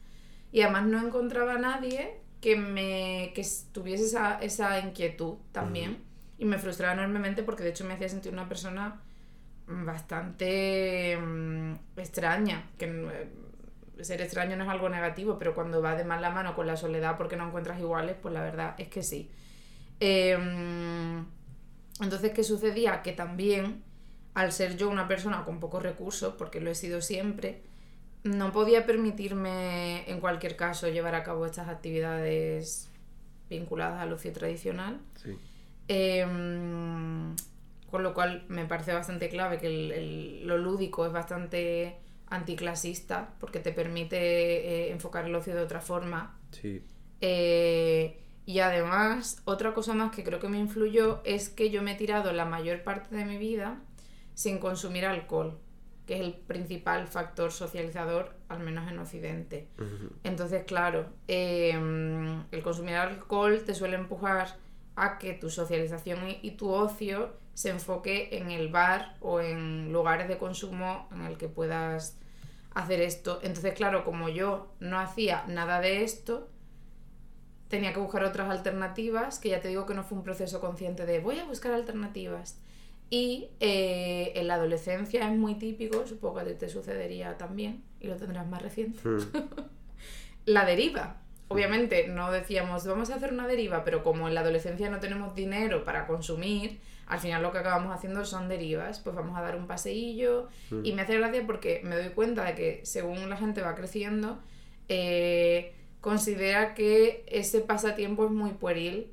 Y además no encontraba a nadie que me que tuviese esa, esa inquietud también. Y me frustraba enormemente porque de hecho me hacía sentir una persona bastante mm, extraña, que eh, ser extraño no es algo negativo, pero cuando va de más la mano con la soledad porque no encuentras iguales, pues la verdad es que sí. Em, entonces, ¿qué sucedía? Que también, al ser yo una persona con pocos recursos, porque lo he sido siempre, no podía permitirme en cualquier caso llevar a cabo estas actividades vinculadas al ocio tradicional. sí. Em, con lo cual me parece bastante clave que el- el- lo lúdico es bastante anticlasista porque te permite eh, enfocar el ocio de otra forma. Sí. Eh, y además, otra cosa más que creo que me influyó es que yo me he tirado la mayor parte de mi vida sin consumir alcohol, que es el principal factor socializador, al menos en Occidente. Entonces, claro, eh, el consumir alcohol te suele empujar a que tu socialización y, y tu ocio se enfoque en el bar o en lugares de consumo en el que puedas hacer esto. Entonces, claro, como yo no hacía nada de esto, tenía que buscar otras alternativas, que ya te digo que no fue un proceso consciente de voy a buscar alternativas. Y eh, en la adolescencia es muy típico, supongo que te sucedería también, y lo tendrás más reciente Mm, [laughs] la deriva. Obviamente no decíamos vamos a hacer una deriva, pero como en la adolescencia no tenemos dinero para consumir, al final lo que acabamos haciendo son derivas. Pues vamos a dar un paseillo. Y me hace gracia porque me doy cuenta de que según la gente va creciendo, eh, considera que ese pasatiempo es muy pueril.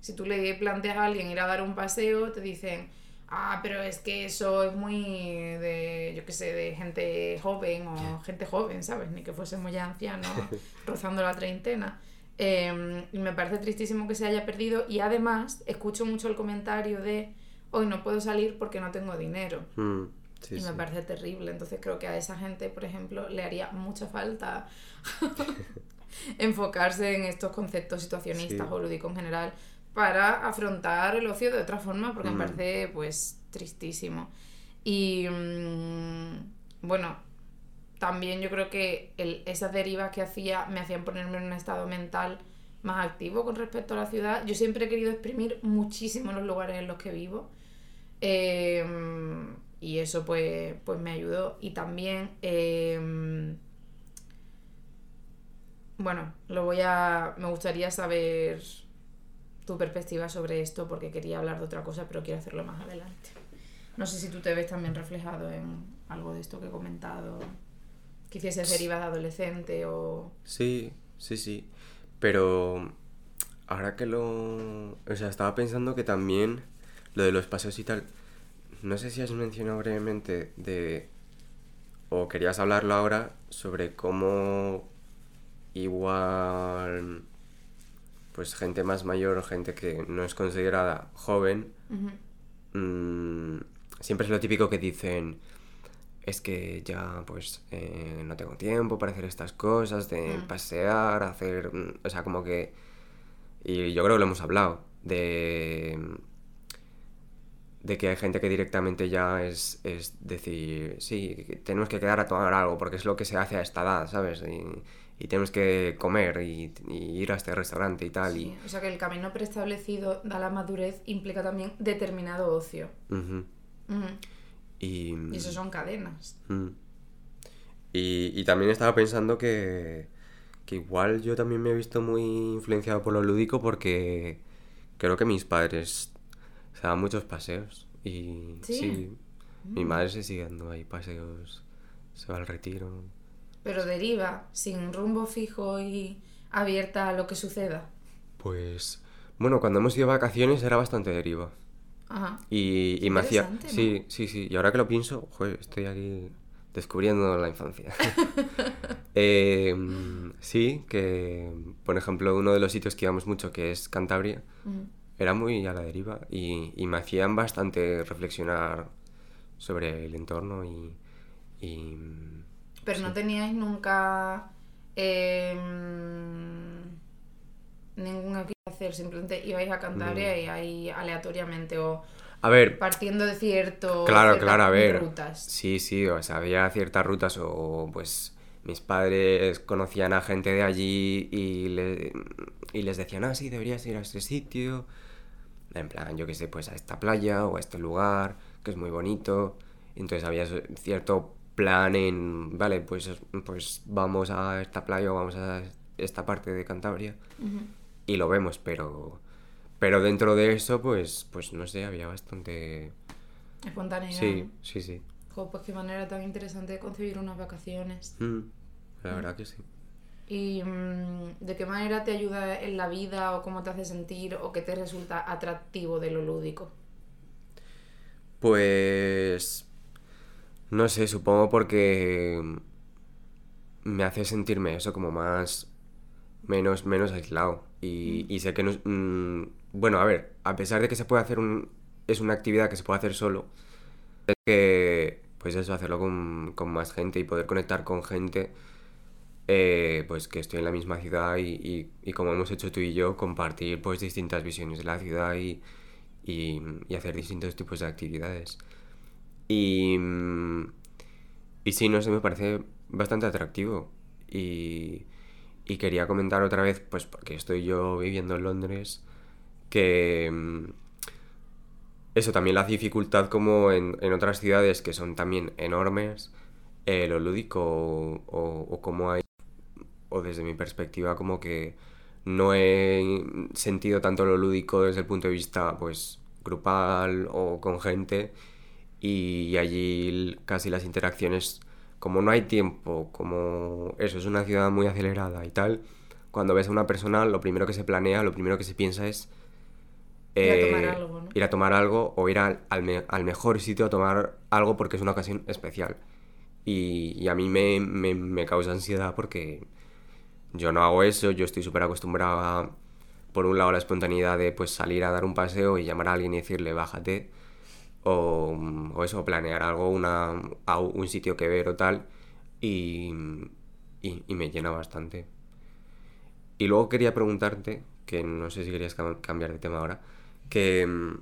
Si tú le planteas a alguien ir a dar un paseo, te dicen, ah, pero es que eso es muy de, yo qué sé, de gente joven o [laughs] gente joven, ¿sabes? Ni que fuésemos ya ancianos [laughs] rozando la treintena. Eh, y me parece tristísimo que se haya perdido y además escucho mucho el comentario de hoy no puedo salir porque no tengo dinero mm, sí, y me sí. parece terrible. Entonces creo que a esa gente, por ejemplo, le haría mucha falta [laughs] enfocarse en estos conceptos situacionistas Sí. o lúdicos en general para afrontar el ocio de otra forma, porque me Mm. parece pues tristísimo. Y mm, bueno, también yo creo que el- esas derivas que hacía me hacían ponerme en un estado mental más activo con respecto a la ciudad. Yo siempre he querido exprimir muchísimo los lugares en los que vivo. Eh, y eso pues, pues me ayudó. Y también, eh, bueno, lo voy a. Me gustaría saber tu perspectiva sobre esto porque quería hablar de otra cosa, pero quiero hacerlo más adelante. No sé si tú te ves también reflejado en algo de esto que he comentado. Que hiciese deriva de adolescente o... Sí, sí, sí. Pero ahora que lo... O sea, estaba pensando que también lo de los paseos y tal... No sé si has mencionado brevemente de... O querías hablarlo ahora sobre cómo igual pues gente más mayor, gente que no es considerada joven, mm, siempre es lo típico que dicen, es que ya pues eh, no tengo tiempo para hacer estas cosas, de Mm. pasear, hacer, mm, o sea, como que... Y yo creo que lo hemos hablado, de... De que hay gente que directamente ya es, es decir, sí, tenemos que quedar a tomar algo porque es lo que se hace a esta edad, ¿sabes? Y, y tenemos que comer y, y ir a este restaurante y tal. Sí, o sea que el camino preestablecido da la madurez implica también determinado ocio. Y, y, Y eso son cadenas. Y, y también estaba pensando que, que igual yo también me he visto muy influenciado por lo lúdico porque creo que mis padres se dan muchos paseos. Y ¿Sí? sí, mi madre se sigue dando ahí paseos, se va al retiro. Pero deriva, sin rumbo fijo y abierta a lo que suceda. Pues bueno, cuando hemos ido de vacaciones era bastante deriva. Ajá. Y, y me hacía... ¿no? Sí, sí, sí. Y ahora que lo pienso, joder, estoy aquí descubriendo la infancia. [laughs] Eh, sí, que por ejemplo uno de los sitios que íbamos mucho, que es Cantabria, Ujú. Era muy a la deriva y, y me hacían bastante reflexionar sobre el entorno y... y, Pero no teníais nunca em, ninguna que hacer, simplemente ibais a Cantabria y ahí aleatoriamente o A ver, partiendo de cierto Claro, ciertas claro, a ver. rutas. Sí, sí, o sea, había ciertas rutas o pues mis padres conocían a gente de allí y, le- y les decían, ah, sí, deberías ir a este sitio. En plan, yo qué sé, pues a esta playa o a este lugar, que es muy bonito. Entonces había cierto plan en, vale, pues, pues vamos a esta playa o vamos a esta parte de Cantabria y lo vemos, pero... Pero dentro de eso, pues, pues no sé, había bastante... Espontaneidad. Sí, sí, sí. Jo, pues qué manera tan interesante de concebir unas vacaciones. Mm, la verdad que sí. ¿Y mm, de qué manera te ayuda en la vida o cómo te hace sentir o qué te resulta atractivo de lo lúdico? Pues... No sé, supongo porque me hace sentirme eso como más... menos, menos aislado. Y, y sé que no mm, bueno, a ver, a pesar de que se puede hacer un... es una actividad que se puede hacer solo, es que, pues eso, hacerlo con, con más gente y poder conectar con gente, eh, pues que estoy en la misma ciudad y, y- como hemos hecho tú y yo, compartir pues distintas visiones de la ciudad y, y, hacer distintos tipos de actividades. Y, y sí, no sé, me parece bastante atractivo. Y, y quería comentar otra vez, pues porque estoy yo viviendo en Londres, que mm, eso también la dificultad como en, en otras ciudades que son también enormes, eh, lo lúdico o, o, o como hay, o desde mi perspectiva como que no he sentido tanto lo lúdico desde el punto de vista pues grupal o con gente y allí casi las interacciones como no hay tiempo como eso es una ciudad muy acelerada y tal cuando ves a una persona lo primero que se planea lo primero que se piensa es Ir a tomar eh, algo, ¿no? ir a tomar algo o ir al, al me- al mejor sitio a tomar algo porque es una ocasión especial y, y a mí me, me, me causa ansiedad porque yo no hago eso, yo estoy súper acostumbrado a, por un lado, la espontaneidad de pues salir a dar un paseo y llamar a alguien y decirle bájate, o, o eso, planear algo, una, a un sitio que ver o tal, y, y, y me llena bastante. Y luego quería preguntarte, que no sé si querías cam- cambiar de tema ahora, que... mm,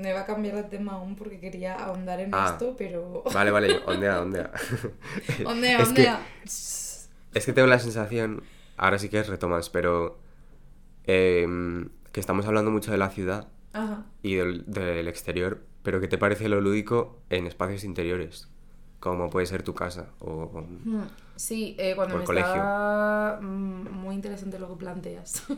Me va a cambiar de tema aún porque quería ahondar en Ah. esto, pero... Vale, vale, [laughs] ondea, ondea. Ondea, Es que-. Es que tengo la sensación, ahora sí que retomas, pero em, que estamos hablando mucho de la ciudad Ajá. y del, del exterior, pero ¿qué te parece lo lúdico en espacios interiores? Como puede ser tu casa o... Mm, Sí, eh, cuando O me colegio. estaba... mm, Muy interesante lo que planteas. [laughs]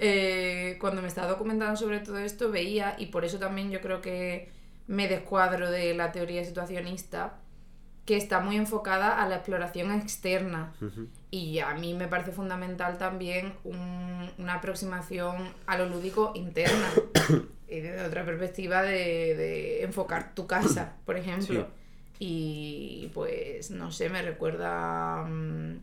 Eh, cuando me estaba documentando sobre todo esto, veía, y por eso también yo creo que me descuadro de la teoría situacionista, que está muy enfocada a la exploración externa. Y a mí me parece fundamental también una aproximación a lo lúdico interna. [coughs] y desde otra perspectiva de, enfocar tu casa, por ejemplo. Y pues, no sé, me recuerda... Mm,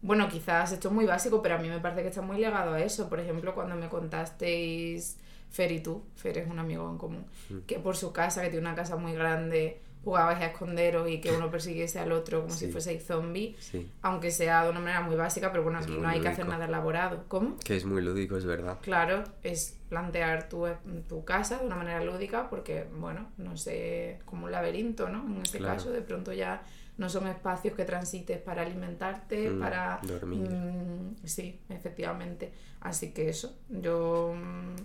bueno, quizás esto es muy básico, pero a mí me parece que está muy ligado a eso. Por ejemplo, cuando me contasteis, Fer y tú, Fer es un amigo en común, mm. que por su casa, que tiene una casa muy grande, jugabais a esconderos y que uno persiguiese al otro como si fueseis zombies, aunque sea de una manera muy básica, pero bueno, aquí no hay que hacer nada elaborado. ¿Cómo? Que es muy lúdico, es verdad. Claro, es plantear tu, tu casa de una manera lúdica porque, bueno, no sé, como un laberinto, ¿no? En este caso, de pronto ya no son espacios que transites para alimentarte, mm, para... Dormir. Mm, sí, efectivamente. Así que eso, yo mm,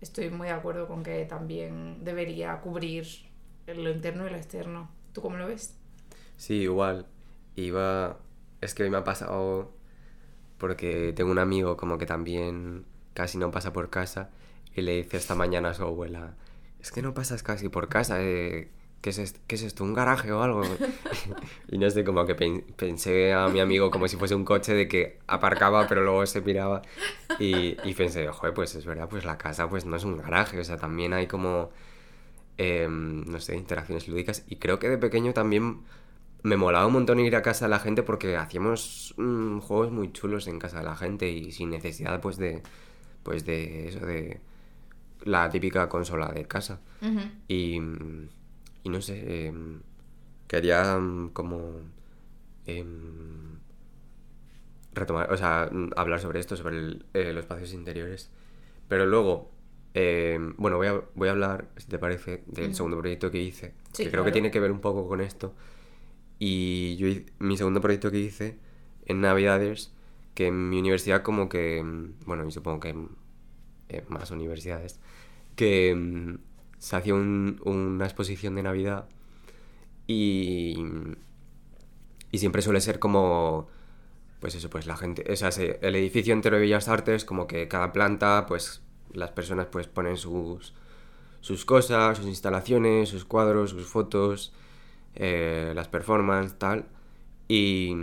estoy muy de acuerdo con que también debería cubrir lo interno y lo externo. ¿Tú cómo lo ves? Sí, igual. Iba... Es que hoy me ha pasado porque tengo un amigo como que también casi no pasa por casa y le dice esta mañana a su abuela, es que no pasas casi por casa, eh, ¿Qué, es esto? ¿qué es esto? ¿Un garaje o algo? [laughs] y no sé, como que pensé a mi amigo como si fuese un coche de que aparcaba pero luego se piraba y, y pensé, joder, pues es verdad, pues la casa pues no es un garaje, o sea, también hay como Em, no sé, interacciones lúdicas. Y creo que de pequeño también me molaba un montón ir a casa de la gente porque hacíamos mm, juegos muy chulos en casa de la gente y sin necesidad pues de, pues de eso, de la típica consola de casa. y, y, no sé, em, quería mm, como em, retomar, o sea, mm, hablar sobre esto, sobre eh, los espacios interiores. Pero luego, eh, bueno, voy a, voy a hablar, si te parece, del segundo proyecto que hice, que creo que tiene que ver un poco con esto. Y yo mi segundo proyecto que hice en Navidades, que en mi universidad como que, bueno, y supongo que en, más universidades, que mm, se hacía una exposición de Navidad y, y siempre suele ser como pues eso, pues la gente, o sea, el edificio entero de Bellas Artes, como que cada planta, pues las personas pues ponen sus, sus cosas, sus instalaciones, sus cuadros, sus fotos, eh, las performances, tal. Y,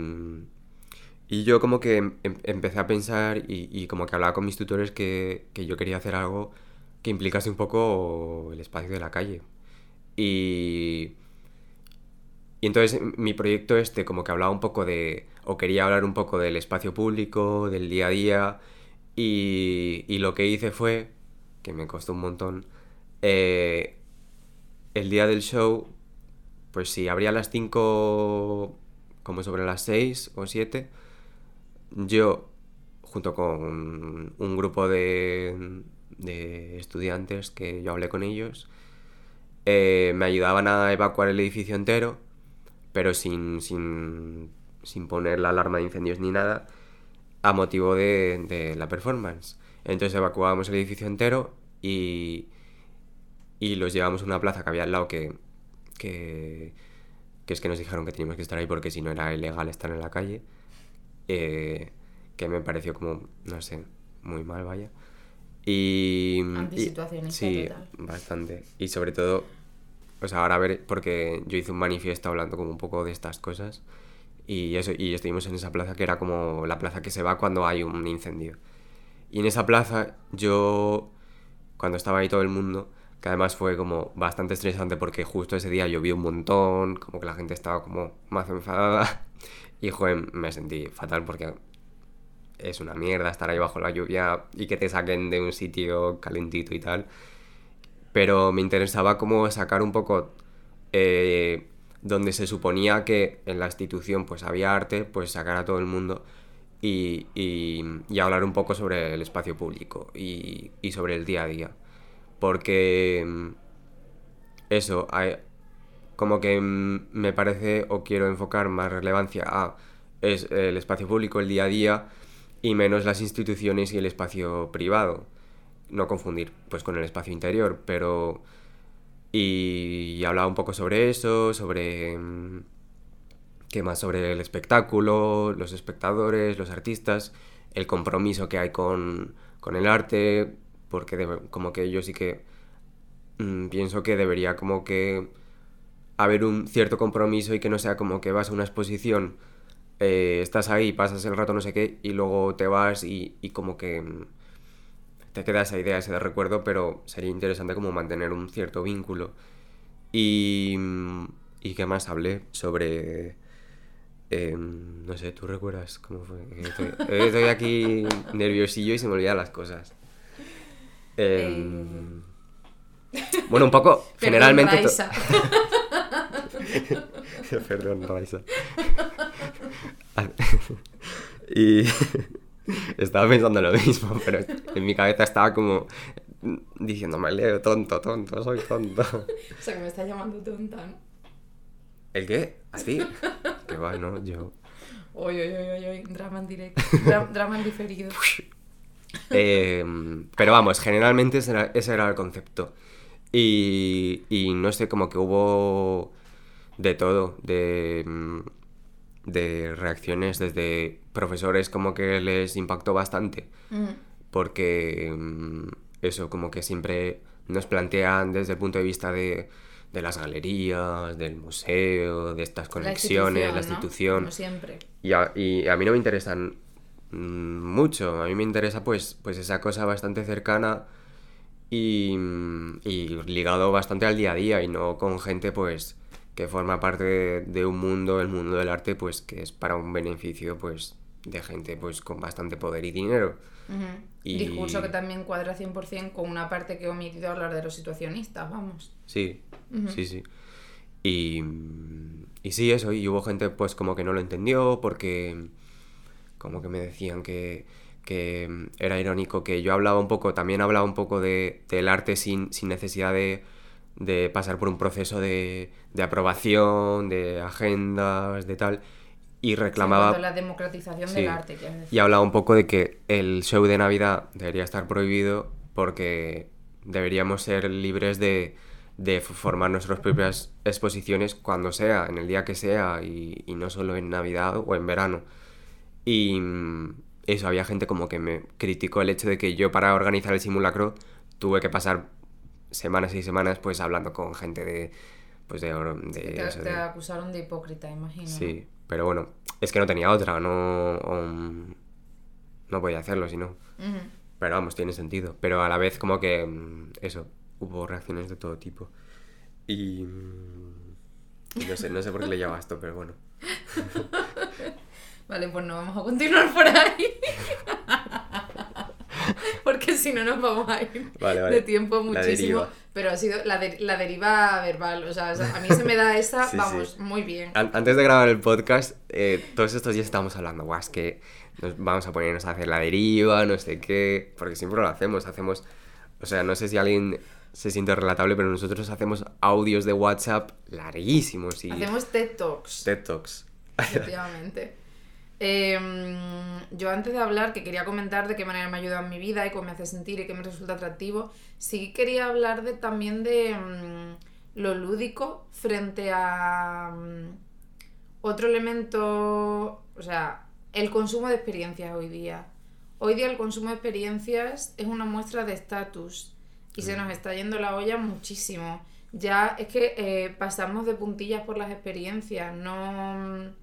y yo como que em, em, empecé a pensar y, como que hablaba con mis tutores que, que, yo quería hacer algo que implicase un poco el espacio de la calle. Y, y entonces mi proyecto este como que hablaba un poco de, o quería hablar un poco del espacio público, del día a día, y, lo que hice fue, que me costó un montón, eh, el día del show, pues si abría las 5, como sobre las 6 o 7, yo, junto con un grupo de, de estudiantes que yo hablé con ellos, eh, me ayudaban a evacuar el edificio entero, pero sin, sin, sin poner la alarma de incendios ni nada a motivo de, la performance. Entonces evacuábamos el edificio entero y, y los llevamos a una plaza que había al lado que, que, es que nos dijeron que teníamos que estar ahí porque si no era ilegal estar en la calle. Eh, que me pareció como, no sé, muy mal, vaya. Y... Antisituacionista Sí, bastante. Y sobre todo, o sea, ahora a ver, porque yo hice un manifiesto hablando como un poco de estas cosas. Y, eso, y estuvimos en esa plaza que era como la plaza que se va cuando hay un incendio. Y en esa plaza yo, cuando estaba ahí todo el mundo, que además fue como bastante estresante porque justo ese día llovió un montón, como que la gente estaba como más enfadada. [laughs] Y joder, me sentí fatal porque es una mierda estar ahí bajo la lluvia y que te saquen de un sitio calentito y tal. Pero me interesaba como sacar un poco eh, donde se suponía que en la institución pues había arte, pues sacar a todo el mundo y, y, hablar un poco sobre el espacio público y, y, sobre el día a día. Porque mm, eso, hay, como que mm, me parece o quiero enfocar más relevancia a es el espacio público, el día a día y menos las instituciones y el espacio privado. No confundir pues con el espacio interior, pero y, hablaba un poco sobre eso, sobre... Mm, ¿Qué más? Sobre el espectáculo, los espectadores, los artistas, el compromiso que hay con, con el arte, porque como que yo sí que mm, pienso que debería como que haber un cierto compromiso y que no sea como que vas a una exposición, eh, estás ahí, pasas el rato no sé qué y luego te vas y, y como que mm, te queda esa idea, ese recuerdo, pero sería interesante como mantener un cierto vínculo. Y, y qué más hablé sobre... em, no sé, ¿tú recuerdas cómo fue? Estoy, estoy aquí nerviosillo y se me olvidan las cosas. Em, bueno, un poco, [laughs] Perdón, generalmente... to- Raisa. [laughs] Perdón, Raisa. [laughs] y [laughs] estaba pensando lo mismo, pero en mi cabeza estaba como diciéndome, Leo, tonto, tonto, soy tonto. [laughs] O sea, que me estás llamando tonta, ¿no? ¿El qué? ¿A ti? [laughs] Que va, no, yo. Oy, oy, oy, oy, drama en directo. Dra- drama en diferido. Eh, pero vamos, generalmente ese era, ese era el concepto. Y, y no sé, como que hubo de todo, de, mm, de reacciones desde profesores como que les impactó bastante. Mm. porque mm, eso como que siempre nos plantean desde el punto de vista de, de las galerías, del museo, de estas conexiones, la institución. Como siempre. Y a, y a mí no me interesan mm, mucho, a mí me interesa pues, pues esa cosa bastante cercana y, y ligado bastante al día a día y no con gente pues que forma parte de, de un mundo, el mundo del arte, pues que es para un beneficio pues de gente pues con bastante poder y dinero. Y- Discurso que también cuadra 100% con una parte que he omitido hablar de los situacionistas, vamos. Sí, sí, sí. Y, y sí, eso, y hubo gente pues como que no lo entendió porque como que me decían que, que era irónico que yo hablaba un poco, también hablaba un poco de, del arte sin, sin necesidad de, de pasar por un proceso de, de aprobación, de agendas, de tal, y reclamaba... a la democratización Sí. del arte, decir. Y hablaba un poco de que el show de Navidad debería estar prohibido porque deberíamos ser libres de, de formar nuestras propias exposiciones cuando sea, en el día que sea, y, y no solo en Navidad o en verano. Y mm, eso, había gente como que me criticó el hecho de que yo para organizar el simulacro tuve que pasar semanas y semanas pues hablando con gente de... Pues de, de te, eso, te de- acusaron de hipócrita, imagino. ¿no? Sí, pero bueno, es que no tenía otra, no, um, no podía hacerlo si no. Pero vamos, tiene sentido. Pero a la vez como que mm, eso, hubo reacciones de todo tipo. Y, mm, y no sé, no sé por qué le llamo a esto, pero bueno. [laughs] Vale, pues no vamos a continuar por ahí. [laughs] [laughs] Porque si no nos vamos a ir Vale, vale. de tiempo muchísimo. Pero ha sido la, de- la deriva verbal. O sea, o sea, a mí se me da esa, Sí, vamos, sí. muy bien. An- antes de grabar el podcast, eh, todos estos días estábamos hablando, guau, es que nos vamos a ponernos a hacer la deriva, no sé qué, porque siempre lo hacemos, hacemos, o sea, no sé si alguien se siente relatable, pero nosotros hacemos audios de WhatsApp larguísimos y Hacemos TED Talks. TED Talks. Efectivamente. Em, yo antes de hablar, que quería comentar de qué manera me ayuda en mi vida y cómo me hace sentir y qué me resulta atractivo, sí quería hablar de, también de mm, lo lúdico frente a mm, otro elemento, o sea, el consumo de experiencias hoy día. Hoy día el consumo de experiencias es una muestra de estatus y se nos está yendo la olla muchísimo. Ya es que eh, pasamos de puntillas por las experiencias, no...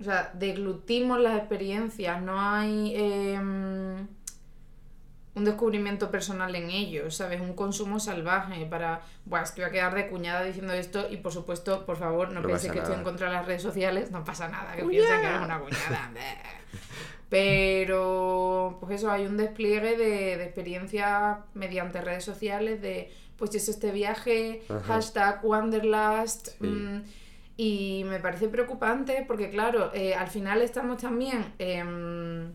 O sea, deglutimos las experiencias, no hay em, un descubrimiento personal en ellos, ¿sabes? Un consumo salvaje para... Buah, es que voy a quedar de cuñada diciendo esto y por supuesto, por favor, no, No pasa que estoy en contra de las redes sociales, no pasa nada, que piensen que eres una cuñada. [laughs] Pero, pues eso, hay un despliegue de, de experiencias mediante redes sociales de, pues es este viaje, Ajá. hashtag Wanderlust, Sí. mm, y me parece preocupante porque, claro, eh, al final estamos también em,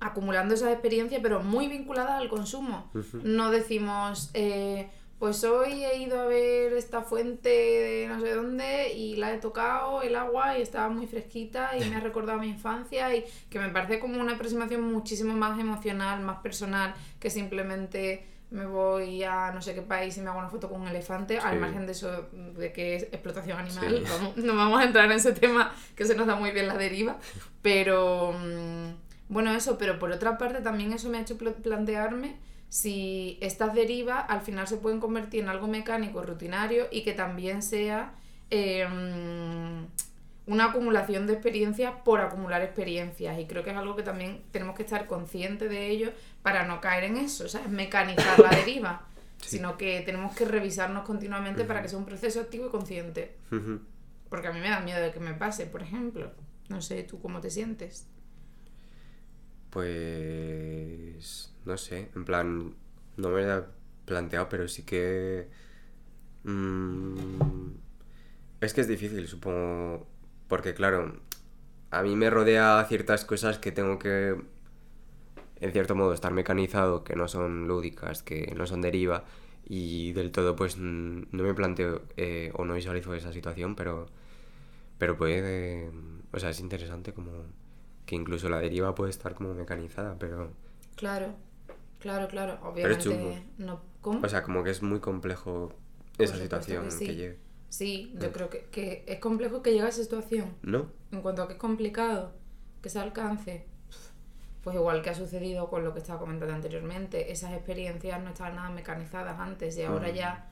acumulando esas experiencias, pero muy vinculadas al consumo. No decimos, eh, pues hoy he ido a ver esta fuente de no sé dónde y la he tocado el agua y estaba muy fresquita y me ha [laughs] recordado mi infancia y que me parece como una aproximación muchísimo más emocional, más personal que simplemente me voy a no sé qué país y me hago una foto con un elefante, al margen de eso, de que es explotación animal, Sí. vamos- no vamos a entrar en ese tema que se nos da muy bien la deriva, pero mm, bueno, eso, pero por otra parte también eso me ha hecho pl- plantearme si estas derivas al final se pueden convertir en algo mecánico, rutinario y que también sea em, una acumulación de experiencias por acumular experiencias. Y creo que es algo que también tenemos que estar conscientes de ello para no caer en eso, o sea, es mecanizar la deriva, [coughs] sino que tenemos que revisarnos continuamente para que sea un proceso activo y consciente. Porque a mí me da miedo de que me pase, por ejemplo. No sé, ¿tú cómo te sientes? Pues... No sé, en plan, no me lo he planteado, pero sí que... Mm, es que es difícil, supongo, porque claro, a mí me rodea ciertas cosas que tengo que, en cierto modo, estar mecanizado, que no son lúdicas, que no son deriva, y del todo pues no me planteo eh, o no visualizo esa situación, pero, pero puede, o sea, es interesante como que incluso la deriva puede estar como mecanizada, pero... Claro, claro, claro, obviamente no... O sea, como que es muy complejo esa situación que, llegue. Sí, yo creo que, que, es complejo que llegue a esa situación. ¿No? En cuanto a que es complicado que se alcance, pues igual que ha sucedido con lo que estaba comentando anteriormente, esas experiencias no estaban nada mecanizadas antes y ahora ya,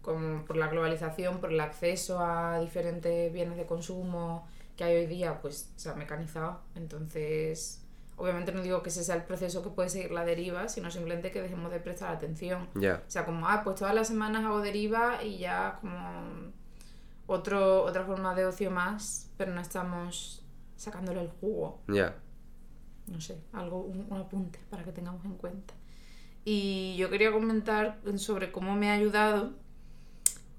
como por la globalización, por el acceso a diferentes bienes de consumo que hay hoy día, pues se ha mecanizado. Entonces, obviamente no digo que ese sea el proceso que puede seguir la deriva, sino simplemente que dejemos de prestar atención. Ya. O sea, como, ah, pues todas las semanas hago deriva y ya como otro, otra forma de ocio más, pero no estamos sacándole el jugo. Ya no sé, algo, un, apunte para que tengamos en cuenta. Y yo quería comentar sobre cómo me ha ayudado.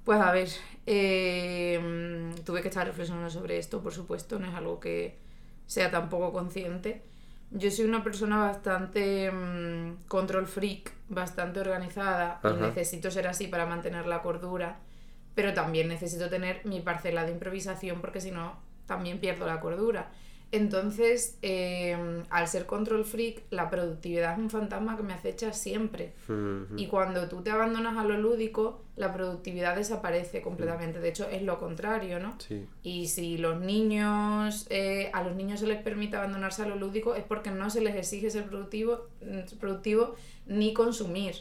Pues a ver, em, tuve que estar reflexionando sobre esto, por supuesto, no es algo que sea tampoco consciente. Yo soy una persona bastante em, control freak, bastante organizada y necesito ser así para mantener la cordura, pero también necesito tener mi parcela de improvisación porque si no, también pierdo la cordura. Entonces, em, al ser control freak, la productividad es un fantasma que me acecha siempre. Y cuando tú te abandonas a lo lúdico, la productividad desaparece completamente. De hecho, es lo contrario, ¿no? Y si los niños, eh, a los niños se les permite abandonarse a lo lúdico, es porque no se les exige ser productivo, mm, productivo ni consumir.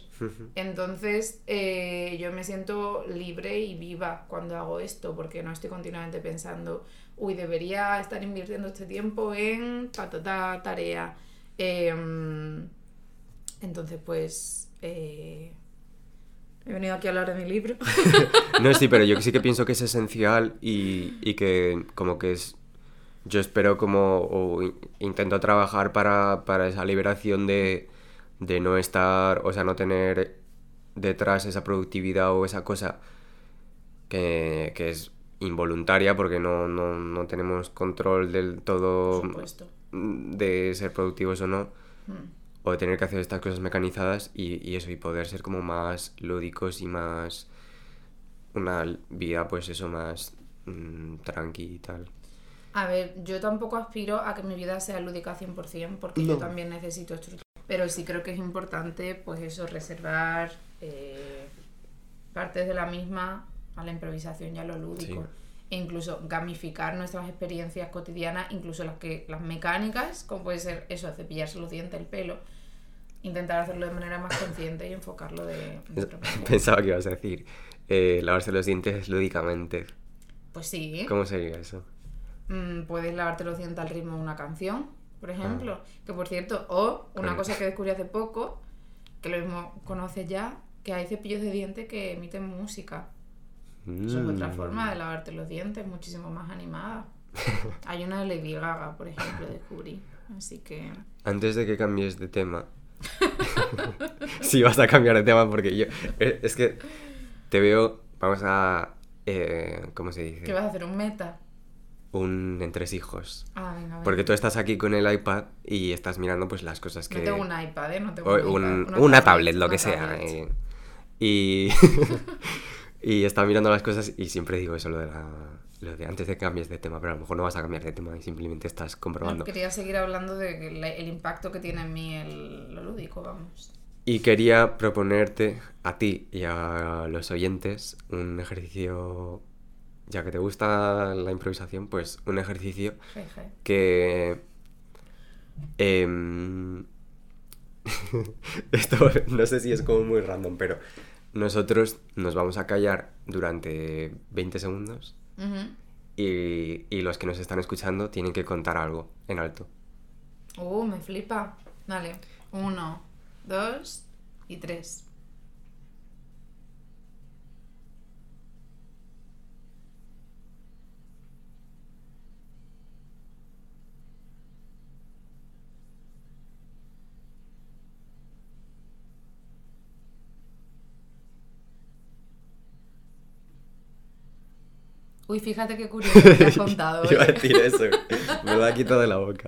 Entonces, eh, yo me siento libre y viva cuando hago esto, porque no estoy continuamente pensando uy, debería estar invirtiendo este tiempo en ta, ta, tarea. Em, entonces, pues, eh, he venido aquí a hablar de mi libro. [laughs] no, sí, pero yo sí que pienso que es esencial y, que como que es... Yo espero como, intento trabajar para, esa liberación de, de no estar, o sea, no tener detrás esa productividad o esa cosa que, que es involuntaria porque no, no, no tenemos control del todo de ser productivos o no. Hmm. O de tener que hacer estas cosas mecanizadas y, eso, y poder ser como más lúdicos y más. Una vida, pues eso, más mm, tranqui y tal. A ver, yo tampoco aspiro a que mi vida sea lúdica 100% porque yo también necesito estructura. Pero sí creo que es importante, pues eso, reservar eh, partes de la misma a la improvisación y a lo lúdico. E incluso gamificar nuestras experiencias cotidianas, incluso las que las mecánicas, como puede ser eso, cepillarse los dientes, el pelo, intentar hacerlo de manera más consciente y enfocarlo de, [laughs] Pensaba que ibas a decir eh, lavarse los dientes lúdicamente. Pues sí. ¿Cómo sería eso? Mm, puedes lavarte los dientes al ritmo de una canción, por ejemplo. Ah. Que por cierto, o una cosa que descubrí hace poco, que lo mismo conoces ya, que hay cepillos de dientes que emiten música. Eso es otra forma de mm. lavarte los dientes, muchísimo más animada. [laughs] Hay una de Lady Gaga, por ejemplo, descubrí. Así que. Antes de que cambies de tema. [laughs] sí, vas a cambiar de tema porque yo. Eh, es que te veo. Vamos a. Eh, ¿Cómo se dice? ¿Qué vas a hacer? ¿Un meta? Un hijos Ah, venga, Porque tú estás aquí con el iPad y estás mirando pues las cosas que... No tengo un iPad, ¿eh? No tengo un, iPad. Una, tablet, lo que sea. Eh. Y... [laughs] Y estaba mirando las cosas y siempre digo eso, lo de, la, lo de antes de que cambies de tema, pero a lo mejor no vas a cambiar de tema y simplemente estás comprobando. quería seguir hablando de el impacto que tiene en mí el, lo lúdico, vamos. Y quería proponerte a ti y a los oyentes un ejercicio, ya que te gusta la improvisación, pues un ejercicio que... Em, [laughs] Esto no sé si es como muy random, pero nosotros nos vamos a callar durante 20 segundos y, y los que nos están escuchando tienen que contar algo en alto. Uh, me flipa. Dale. Uno, dos y tres. Uy, fíjate qué curioso que has [laughs] contado. Iba a ¿eh? decir eso, me lo ha quitado de la boca.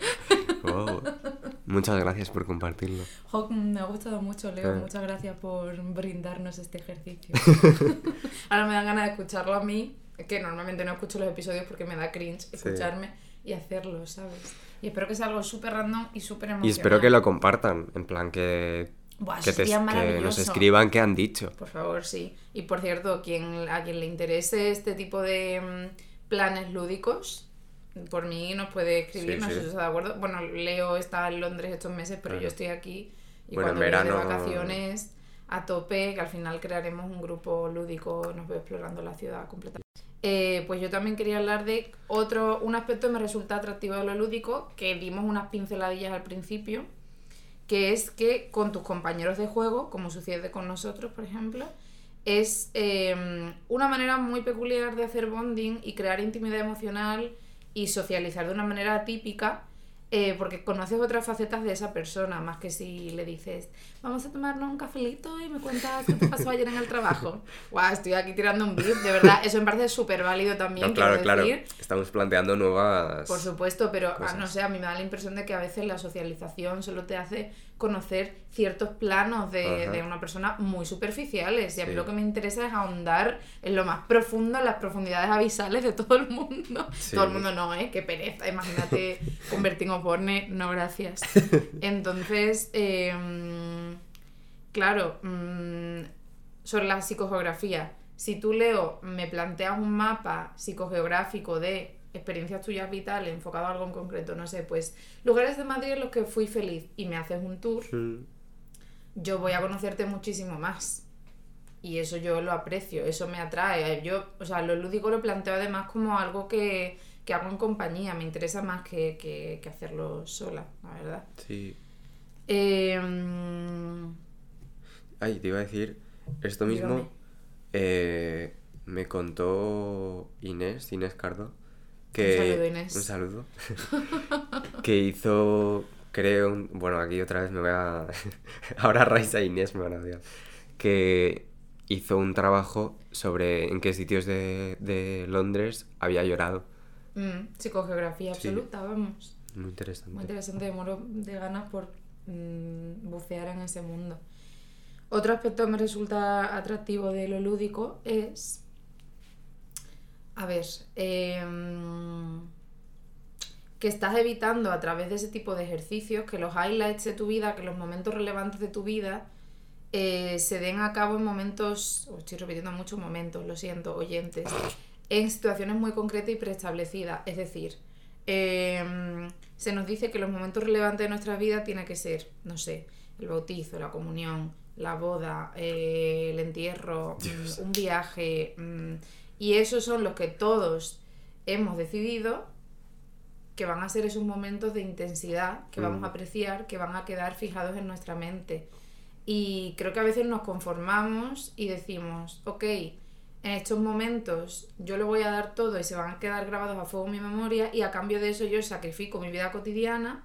Wow. [laughs] Muchas gracias por compartirlo. Jo, me ha gustado mucho, Leo. Eh. Muchas gracias por brindarnos este ejercicio. [laughs] Ahora me dan ganas de escucharlo a mí, que normalmente no escucho los episodios porque me da cringe escucharme y hacerlo, ¿sabes? Y espero que sea algo súper random y súper emocionante. Y espero que lo compartan, en plan que, Buah, que, te- que nos escriban qué han dicho. Por favor, sí. Y por cierto, quien, a quien le interese este tipo de mm, planes lúdicos, por mí nos puede escribir, Sí, no sé sí. si está de acuerdo. Bueno, Leo está en Londres estos meses, pero yo estoy aquí. Y Bueno, en cuando viene de verano- vacaciones a tope, que al final crearemos un grupo lúdico, nos ve explorando la ciudad completamente. Eh, pues yo también quería hablar de otro, un aspecto que me resulta atractivo de lo lúdico, que dimos unas pinceladillas al principio, que es que con tus compañeros de juego, como sucede con nosotros, por ejemplo, es eh, una manera muy peculiar de hacer bonding y crear intimidad emocional y socializar de una manera atípica, eh, porque conoces otras facetas de esa persona, más que si le dices, vamos a tomarnos un cafelito y me cuentas qué te pasó ayer en el trabajo. [laughs] Guau, estoy aquí tirando un beat, de verdad, eso me parece súper válido también, No, claro, claro. decir. Estamos planteando nuevas. Por supuesto, pero ah, cosas. no sé, a mí me da la impresión de que a veces la socialización solo te hace conocer ciertos planos de, una persona muy superficiales. Y a mí Sí. lo que me interesa es ahondar en lo más profundo, en las profundidades abisales de todo el mundo. [laughs] Sí. Todo el mundo no, ¿eh? Qué pereza. Imagínate [laughs] convertir en porne. No, gracias. [laughs] Entonces, eh, claro, mm, sobre la psicogeografía. Si tú, Leo, me planteas un mapa psicogeográfico de experiencias tuyas vitales enfocado a algo en concreto, no sé, pues lugares de Madrid en los que fui feliz y me haces un tour, yo voy a conocerte muchísimo más. Y eso yo lo aprecio, eso me atrae. Yo, o sea, lo lúdico lo planteo además como algo que, que hago en compañía, me interesa más que, que- que hacerlo sola, la verdad. Sí. Eh, mm, Ay, te iba a decir, esto mismo eh, me contó Inés, Inés Cardo, que... Un saludo, Inés. Un saludo. [laughs] [laughs] que hizo, creo, un- bueno, aquí otra vez me voy a... [laughs] Ahora Raisa e Inés me van a odiar. Que hizo un trabajo sobre en qué sitios de, de Londres había llorado. mm, psicogeografía Sí. absoluta, vamos. Muy interesante. Muy interesante, me muero de ganas por mm, bucear en ese mundo. Otro aspecto que me resulta atractivo de lo lúdico es. A ver. em, que estás evitando a través de ese tipo de ejercicios que los highlights de tu vida, que los momentos relevantes de tu vida eh, se den a cabo en momentos. oh, estoy repitiendo muchos momentos, lo siento, oyentes. En situaciones muy concretas y preestablecidas. Es decir, eh, se nos dice que los momentos relevantes de nuestra vida tienen que ser, no sé, el bautizo, la comunión, la boda, eh, el entierro, Dios. mm, un viaje. Y esos son los que todos hemos decidido que van a ser esos momentos de intensidad que vamos Mm. a apreciar, que van a quedar fijados en nuestra mente. Y creo que a veces nos conformamos y decimos, ok, en estos momentos yo le voy a dar todo y se van a quedar grabados a fuego en mi memoria y a cambio de eso yo sacrifico mi vida cotidiana.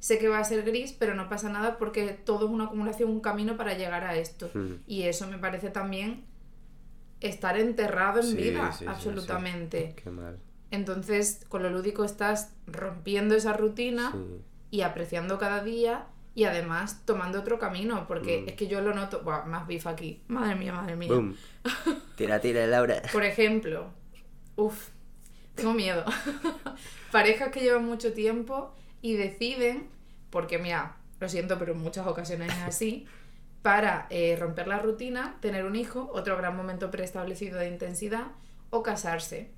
Sé que va a ser gris, pero no pasa nada porque todo es una acumulación, un camino para llegar a esto. Mm. Y eso me parece también estar enterrado en Sí, vida, sí, absolutamente. Qué mal. Entonces, con lo lúdico estás rompiendo esa rutina y apreciando cada día y además tomando otro camino, porque Mm. es que yo lo noto, Buah, más bif aquí, madre mía, madre mía. Boom. [laughs] Tira, tira, Laura. Por ejemplo, uff, tengo miedo. [laughs] Parejas que llevan mucho tiempo y deciden, porque mira, lo siento, pero en muchas ocasiones es así, para eh, romper la rutina, tener un hijo, otro gran momento preestablecido de intensidad, o casarse.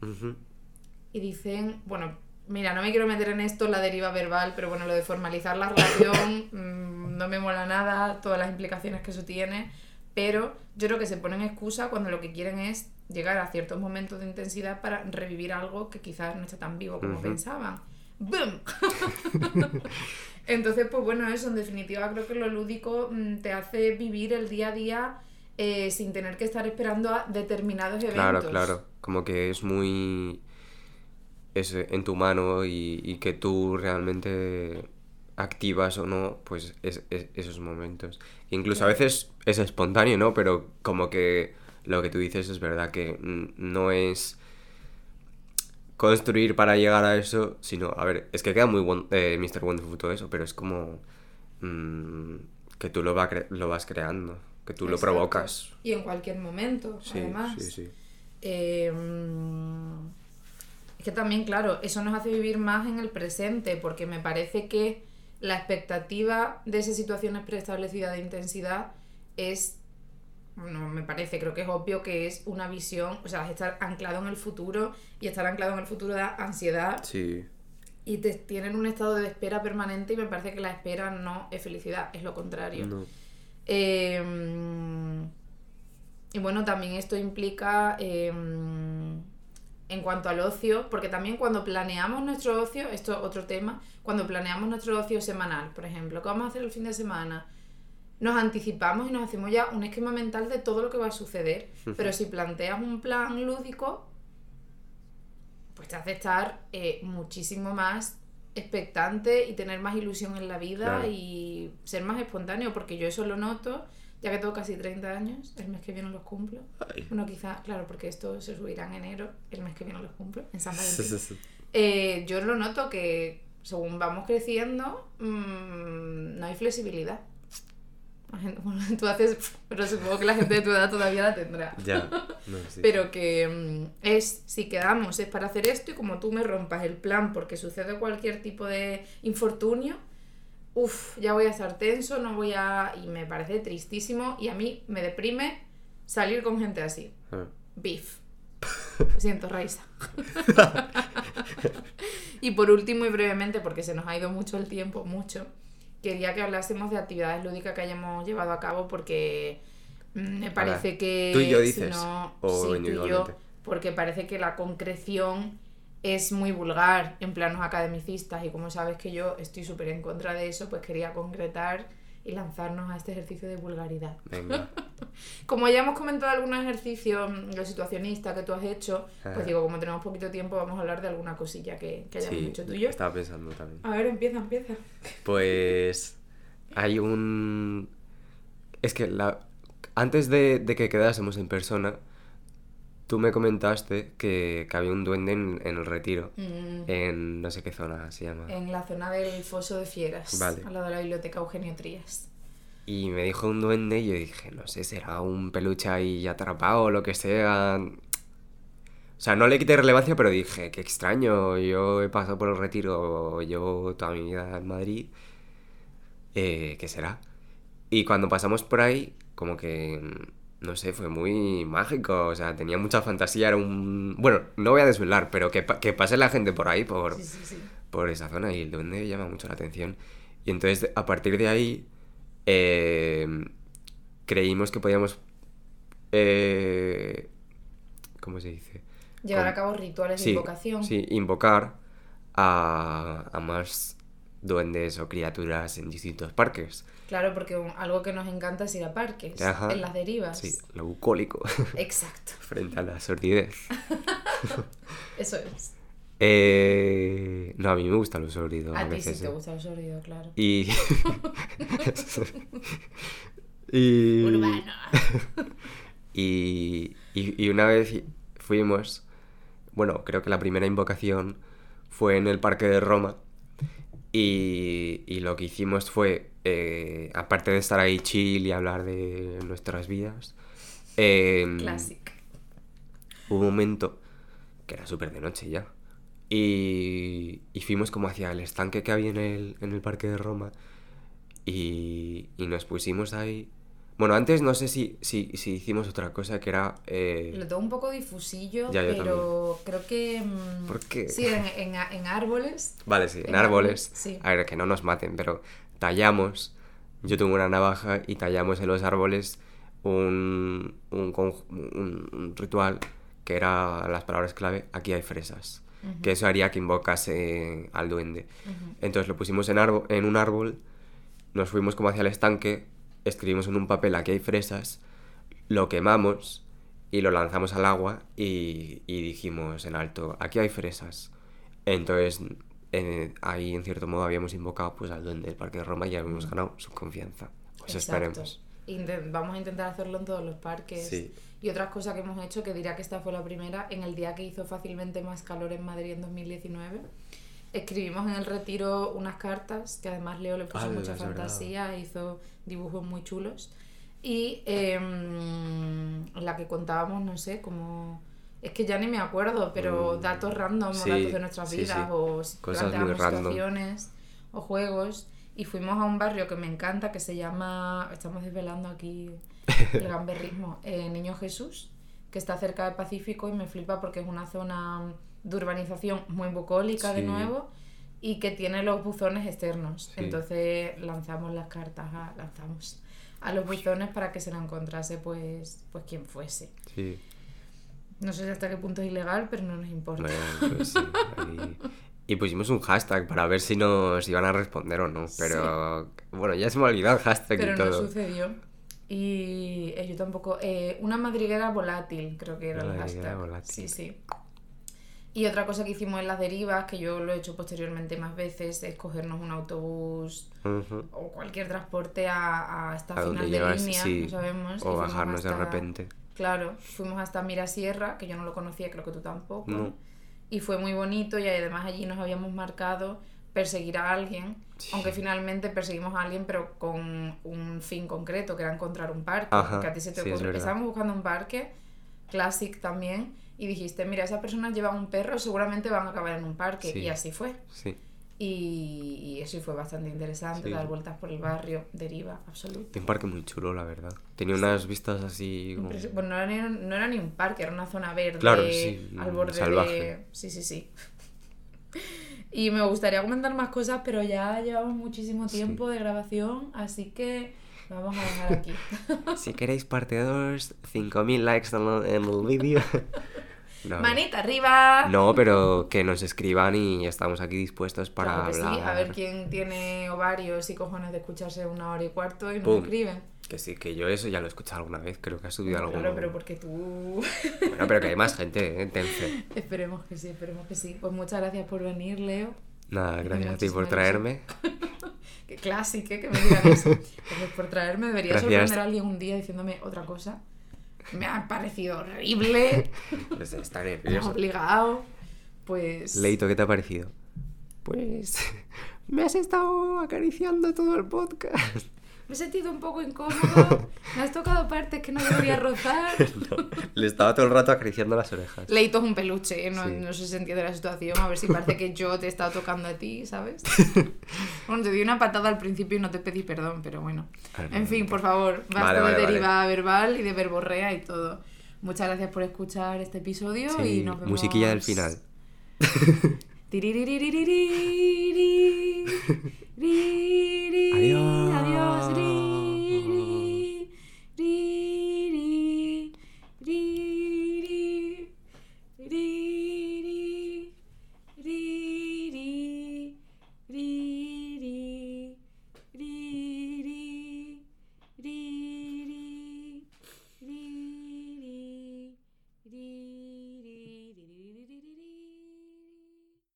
Y dicen, bueno, Mira, no me quiero meter en esto, la deriva verbal, pero bueno, lo de formalizar la relación [coughs] mm, no me mola nada, todas las implicaciones que eso tiene, pero yo creo que se ponen excusa cuando lo que quieren es llegar a ciertos momentos de intensidad para revivir algo que quizás no está tan vivo como pensaban. ¡Bum! [laughs] Entonces, pues bueno, eso en definitiva creo que lo lúdico mm, te hace vivir el día a día eh, sin tener que estar esperando a determinados eventos. Claro, claro. Como que es muy. Es en tu mano y, y que tú realmente activas o no, pues es, es- esos momentos. Incluso a veces es espontáneo, ¿no? Pero como que lo que tú dices es verdad que mm, no es construir para llegar a eso, sino, a ver, es que queda muy buen, eh, Mr. Wonderful todo eso, pero es como mm, que tú lo, va lo vas creando, que tú lo provocas. Y en cualquier momento, Sí, además. sí, sí. Eh, mm, es que también, claro, eso nos hace vivir más en el presente, porque me parece que la expectativa de esas situaciones preestablecidas de intensidad es, no me parece, creo que es obvio que es una visión, o sea, es estar anclado en el futuro y estar anclado en el futuro da ansiedad Sí, y te tienen un estado de espera permanente y me parece que la espera no es felicidad, es lo contrario. no. Eh, y bueno, también esto implica eh, en cuanto al ocio, porque también cuando planeamos nuestro ocio, esto es otro tema, cuando planeamos nuestro ocio semanal, por ejemplo, ¿qué vamos a hacer el fin de semana? Nos anticipamos y nos hacemos ya un esquema mental de todo lo que va a suceder, pero si planteas un plan lúdico, pues te hace estar eh, muchísimo más expectante y tener más ilusión en la vida Claro. y ser más espontáneo, porque yo eso lo noto, ya que tengo casi 30 años, el mes que viene los cumplo. Ay. Bueno, quizá, claro, porque esto se subirá en enero, el mes que viene los cumplo, en San Valentín. sí, sí. Eh, yo lo noto que según vamos creciendo, mm, no hay flexibilidad. Bueno, [laughs] tú haces, pero supongo que la gente de tu edad todavía la tendrá. [laughs] Ya, no, sí. Pero que mm, es, si quedamos, es para hacer esto y como tú me rompas el plan porque sucede cualquier tipo de infortunio, uff, ya voy a estar tenso, no voy a... Y me parece tristísimo y a mí me deprime salir con gente así. Ah. Beef. Lo siento, Raisa. [laughs] y por último y brevemente, porque se nos ha ido mucho el tiempo, mucho, quería que hablásemos de actividades lúdicas que hayamos llevado a cabo porque mm, me parece que... ¿tú y yo si dices? no- ¿O sí, tú y yo, porque parece que la concreción es muy vulgar en planos academicistas y como sabes que yo estoy súper en contra de eso, pues quería concretar y lanzarnos a este ejercicio de vulgaridad. Venga. [laughs] Como ya hemos comentado algunos ejercicios, los situacionistas que tú has hecho, pues digo, como tenemos poquito tiempo, vamos a hablar de alguna cosilla que, que hayamos Sí, hecho tú y yo. estaba pensando también. A ver, empieza, empieza. Pues hay un... Es que la... antes de, de que quedásemos en persona, tú me comentaste que, que había un duende en, en el retiro, Mm, en no sé qué zona se llama. en la zona del foso de fieras, Vale. al lado de la biblioteca Eugenio Trías. Y me dijo un duende y yo dije, no sé, será un peluche ahí atrapado o lo que sea. O sea, no le quité relevancia, pero dije, qué extraño, yo he pasado por el retiro, llevo toda mi vida en Madrid, eh, ¿qué será? Y cuando pasamos por ahí, como que, no sé, fue muy mágico, o sea, tenía mucha fantasía, era un... Bueno, no voy a desvelar, pero que, pa- que pase la gente por ahí, por, Sí, sí, sí. por esa zona y el duende llama mucho la atención. Y entonces a partir de ahí eh, creímos que podíamos... eh, ¿Cómo se dice? Llevar Con- a cabo rituales de invocación. sí, invocar a, a más duendes o criaturas en distintos parques. Claro, porque algo que nos encanta es ir a parques, Ajá. en las derivas. Sí, lo bucólico [laughs] Exacto, frente a la sordidez. [laughs] eso es. Eh, no, a mí me gusta lo sordido. A ti sí te eh. gusta el sonido, claro. Y. [laughs] y... Urbano. Y, y, y una vez fuimos, bueno, creo que la primera invocación fue en el Parque de Roma. Y, y lo que hicimos fue, eh, aparte de estar ahí chill y hablar de nuestras vidas, Classic. hubo un momento que era súper de noche ya. Y, y fuimos como hacia el estanque que había en el, en el Parque de Roma. Y, y nos pusimos ahí. Bueno, antes no sé si, si, si hicimos otra cosa que era... eh, Lo tengo un poco difusillo, Ya, pero creo que... mm, ¿Por qué? Sí, en, en, en árboles. Vale, sí, en en árboles. árboles, sí. A ver, que no nos maten, pero tallamos. Yo tengo una navaja y tallamos en los árboles un, un, un- un ritual que era las palabras clave: aquí hay fresas. Que eso haría que invocase al duende. Ujú. Entonces lo pusimos en, en un árbol, nos fuimos como hacia el estanque, escribimos en un papel aquí hay fresas, lo quemamos y lo lanzamos al agua y, y dijimos en alto, aquí hay fresas. Entonces ahí en cierto modo habíamos invocado pues al duende del Parque de Roma y habíamos ganado su confianza. Pues Exacto. esperemos. Vamos a intentar hacerlo en todos los parques. Sí. Y otras cosas que hemos hecho, que diría que esta fue la primera, en el día que hizo fácilmente más calor en Madrid en 2019, escribimos en el retiro unas cartas, que además Leo le puso ¡Hala, mucha es verdad! fantasía, hizo dibujos muy chulos. Y en la que contábamos, no sé, como... Es que ya ni me acuerdo, pero Mm, datos random, sí, o datos de nuestras sí, vidas, sí. o Cosas muy situaciones o juegos. Y fuimos a un barrio que me encanta, que se llama, estamos desvelando aquí el gamberrismo, eh, Niño Jesús, que está cerca del Pacífico y me flipa porque es una zona de urbanización muy bucólica de nuevo y que tiene los buzones externos. Sí. Entonces lanzamos las cartas, a, lanzamos a los buzones para que se la encontrase pues, pues quien fuese. Sí. No sé hasta qué punto es ilegal, pero no nos importa. Bueno, pues sí, ahí- Y pusimos un hashtag para ver si nos iban a responder o no. Pero bueno, ya se me ha olvidado el hashtag Pero y no todo. sucedió. Y eh, yo tampoco. eh, una madriguera volátil, creo que era Una el hashtag. volátil. Sí, sí. Y otra cosa que hicimos en las derivas, que yo lo he hecho posteriormente más veces, es cogernos un autobús Ujú. o cualquier transporte a, hasta A final de llegas, línea, sí. no sabemos. O bajarnos de hasta- repente. Claro, fuimos hasta Mirasierra, que yo no lo conocía, creo que tú tampoco. No. Y fue muy bonito y además allí nos habíamos marcado perseguir a alguien, Sí. aunque finalmente perseguimos a alguien pero con un fin concreto, que era encontrar un parque. Ajá, que a ti se te sí, es ocurre. verdad. Estábamos buscando un parque, Classic también, y dijiste, mira, esa persona lleva un perro, seguramente van a acabar en un parque. Sí. Y así fue. Sí. Y, y eso fue bastante interesante, Sí. dar vueltas por el barrio, deriva, absoluto. Un parque muy chulo, la verdad. Tenía unas vistas así como... Bueno, no era, ni, no era ni un parque, era una zona verde Claro, sí, al mm, borde salvaje. de... Sí, sí, sí. [laughs] Y me gustaría comentar más cosas, pero ya llevamos muchísimo tiempo de grabación, así que vamos a dejar aquí. [laughs] Si queréis parte 2, 5.000 likes en el vídeo. [laughs] No. ¡Manita arriba! No, pero que nos escriban y estamos aquí dispuestos para Claro que sí, hablar. a ver quién tiene ovarios y cojones de escucharse una hora y cuarto y nos Pum. escriben. Que sí, que yo eso ya lo he escuchado alguna vez, creo que has subido Claro, alguno. pero porque tú... [laughs] Bueno, pero que hay más gente, ¿eh? Esperemos que sí, esperemos que sí. Pues muchas gracias por venir, Leo. Nada, gracias a ti por traerme. [laughs] Qué clásico, ¿eh? que me digan eso. Gracias por traerme. Debería Gracias. sorprender a alguien un día diciéndome otra cosa. Me ha parecido horrible. [laughs] Pues está nervioso. obligado. Pues. Leito, ¿qué te ha parecido? Pues [laughs] me has estado acariciando todo el podcast. Me he sentido un poco incómodo. [laughs] Me has tocado partes que no debería rozar. [laughs] Le estaba todo el rato acariciando las orejas. Leito es un peluche, ¿eh? no, Sí. no sé si se entiende la situación. A ver si parece que yo te he estado tocando a ti, ¿sabes? [laughs] Bueno, te di una patada al principio y no te pedí perdón, pero bueno. Ah, no, En fin, por favor, basta Vale, vale, de vale. deriva verbal y de verborrea y todo. Muchas gracias por escuchar este episodio y Sí, nos vemos. musiquilla del final. Ri, ri, adiós. Adiós. Ri.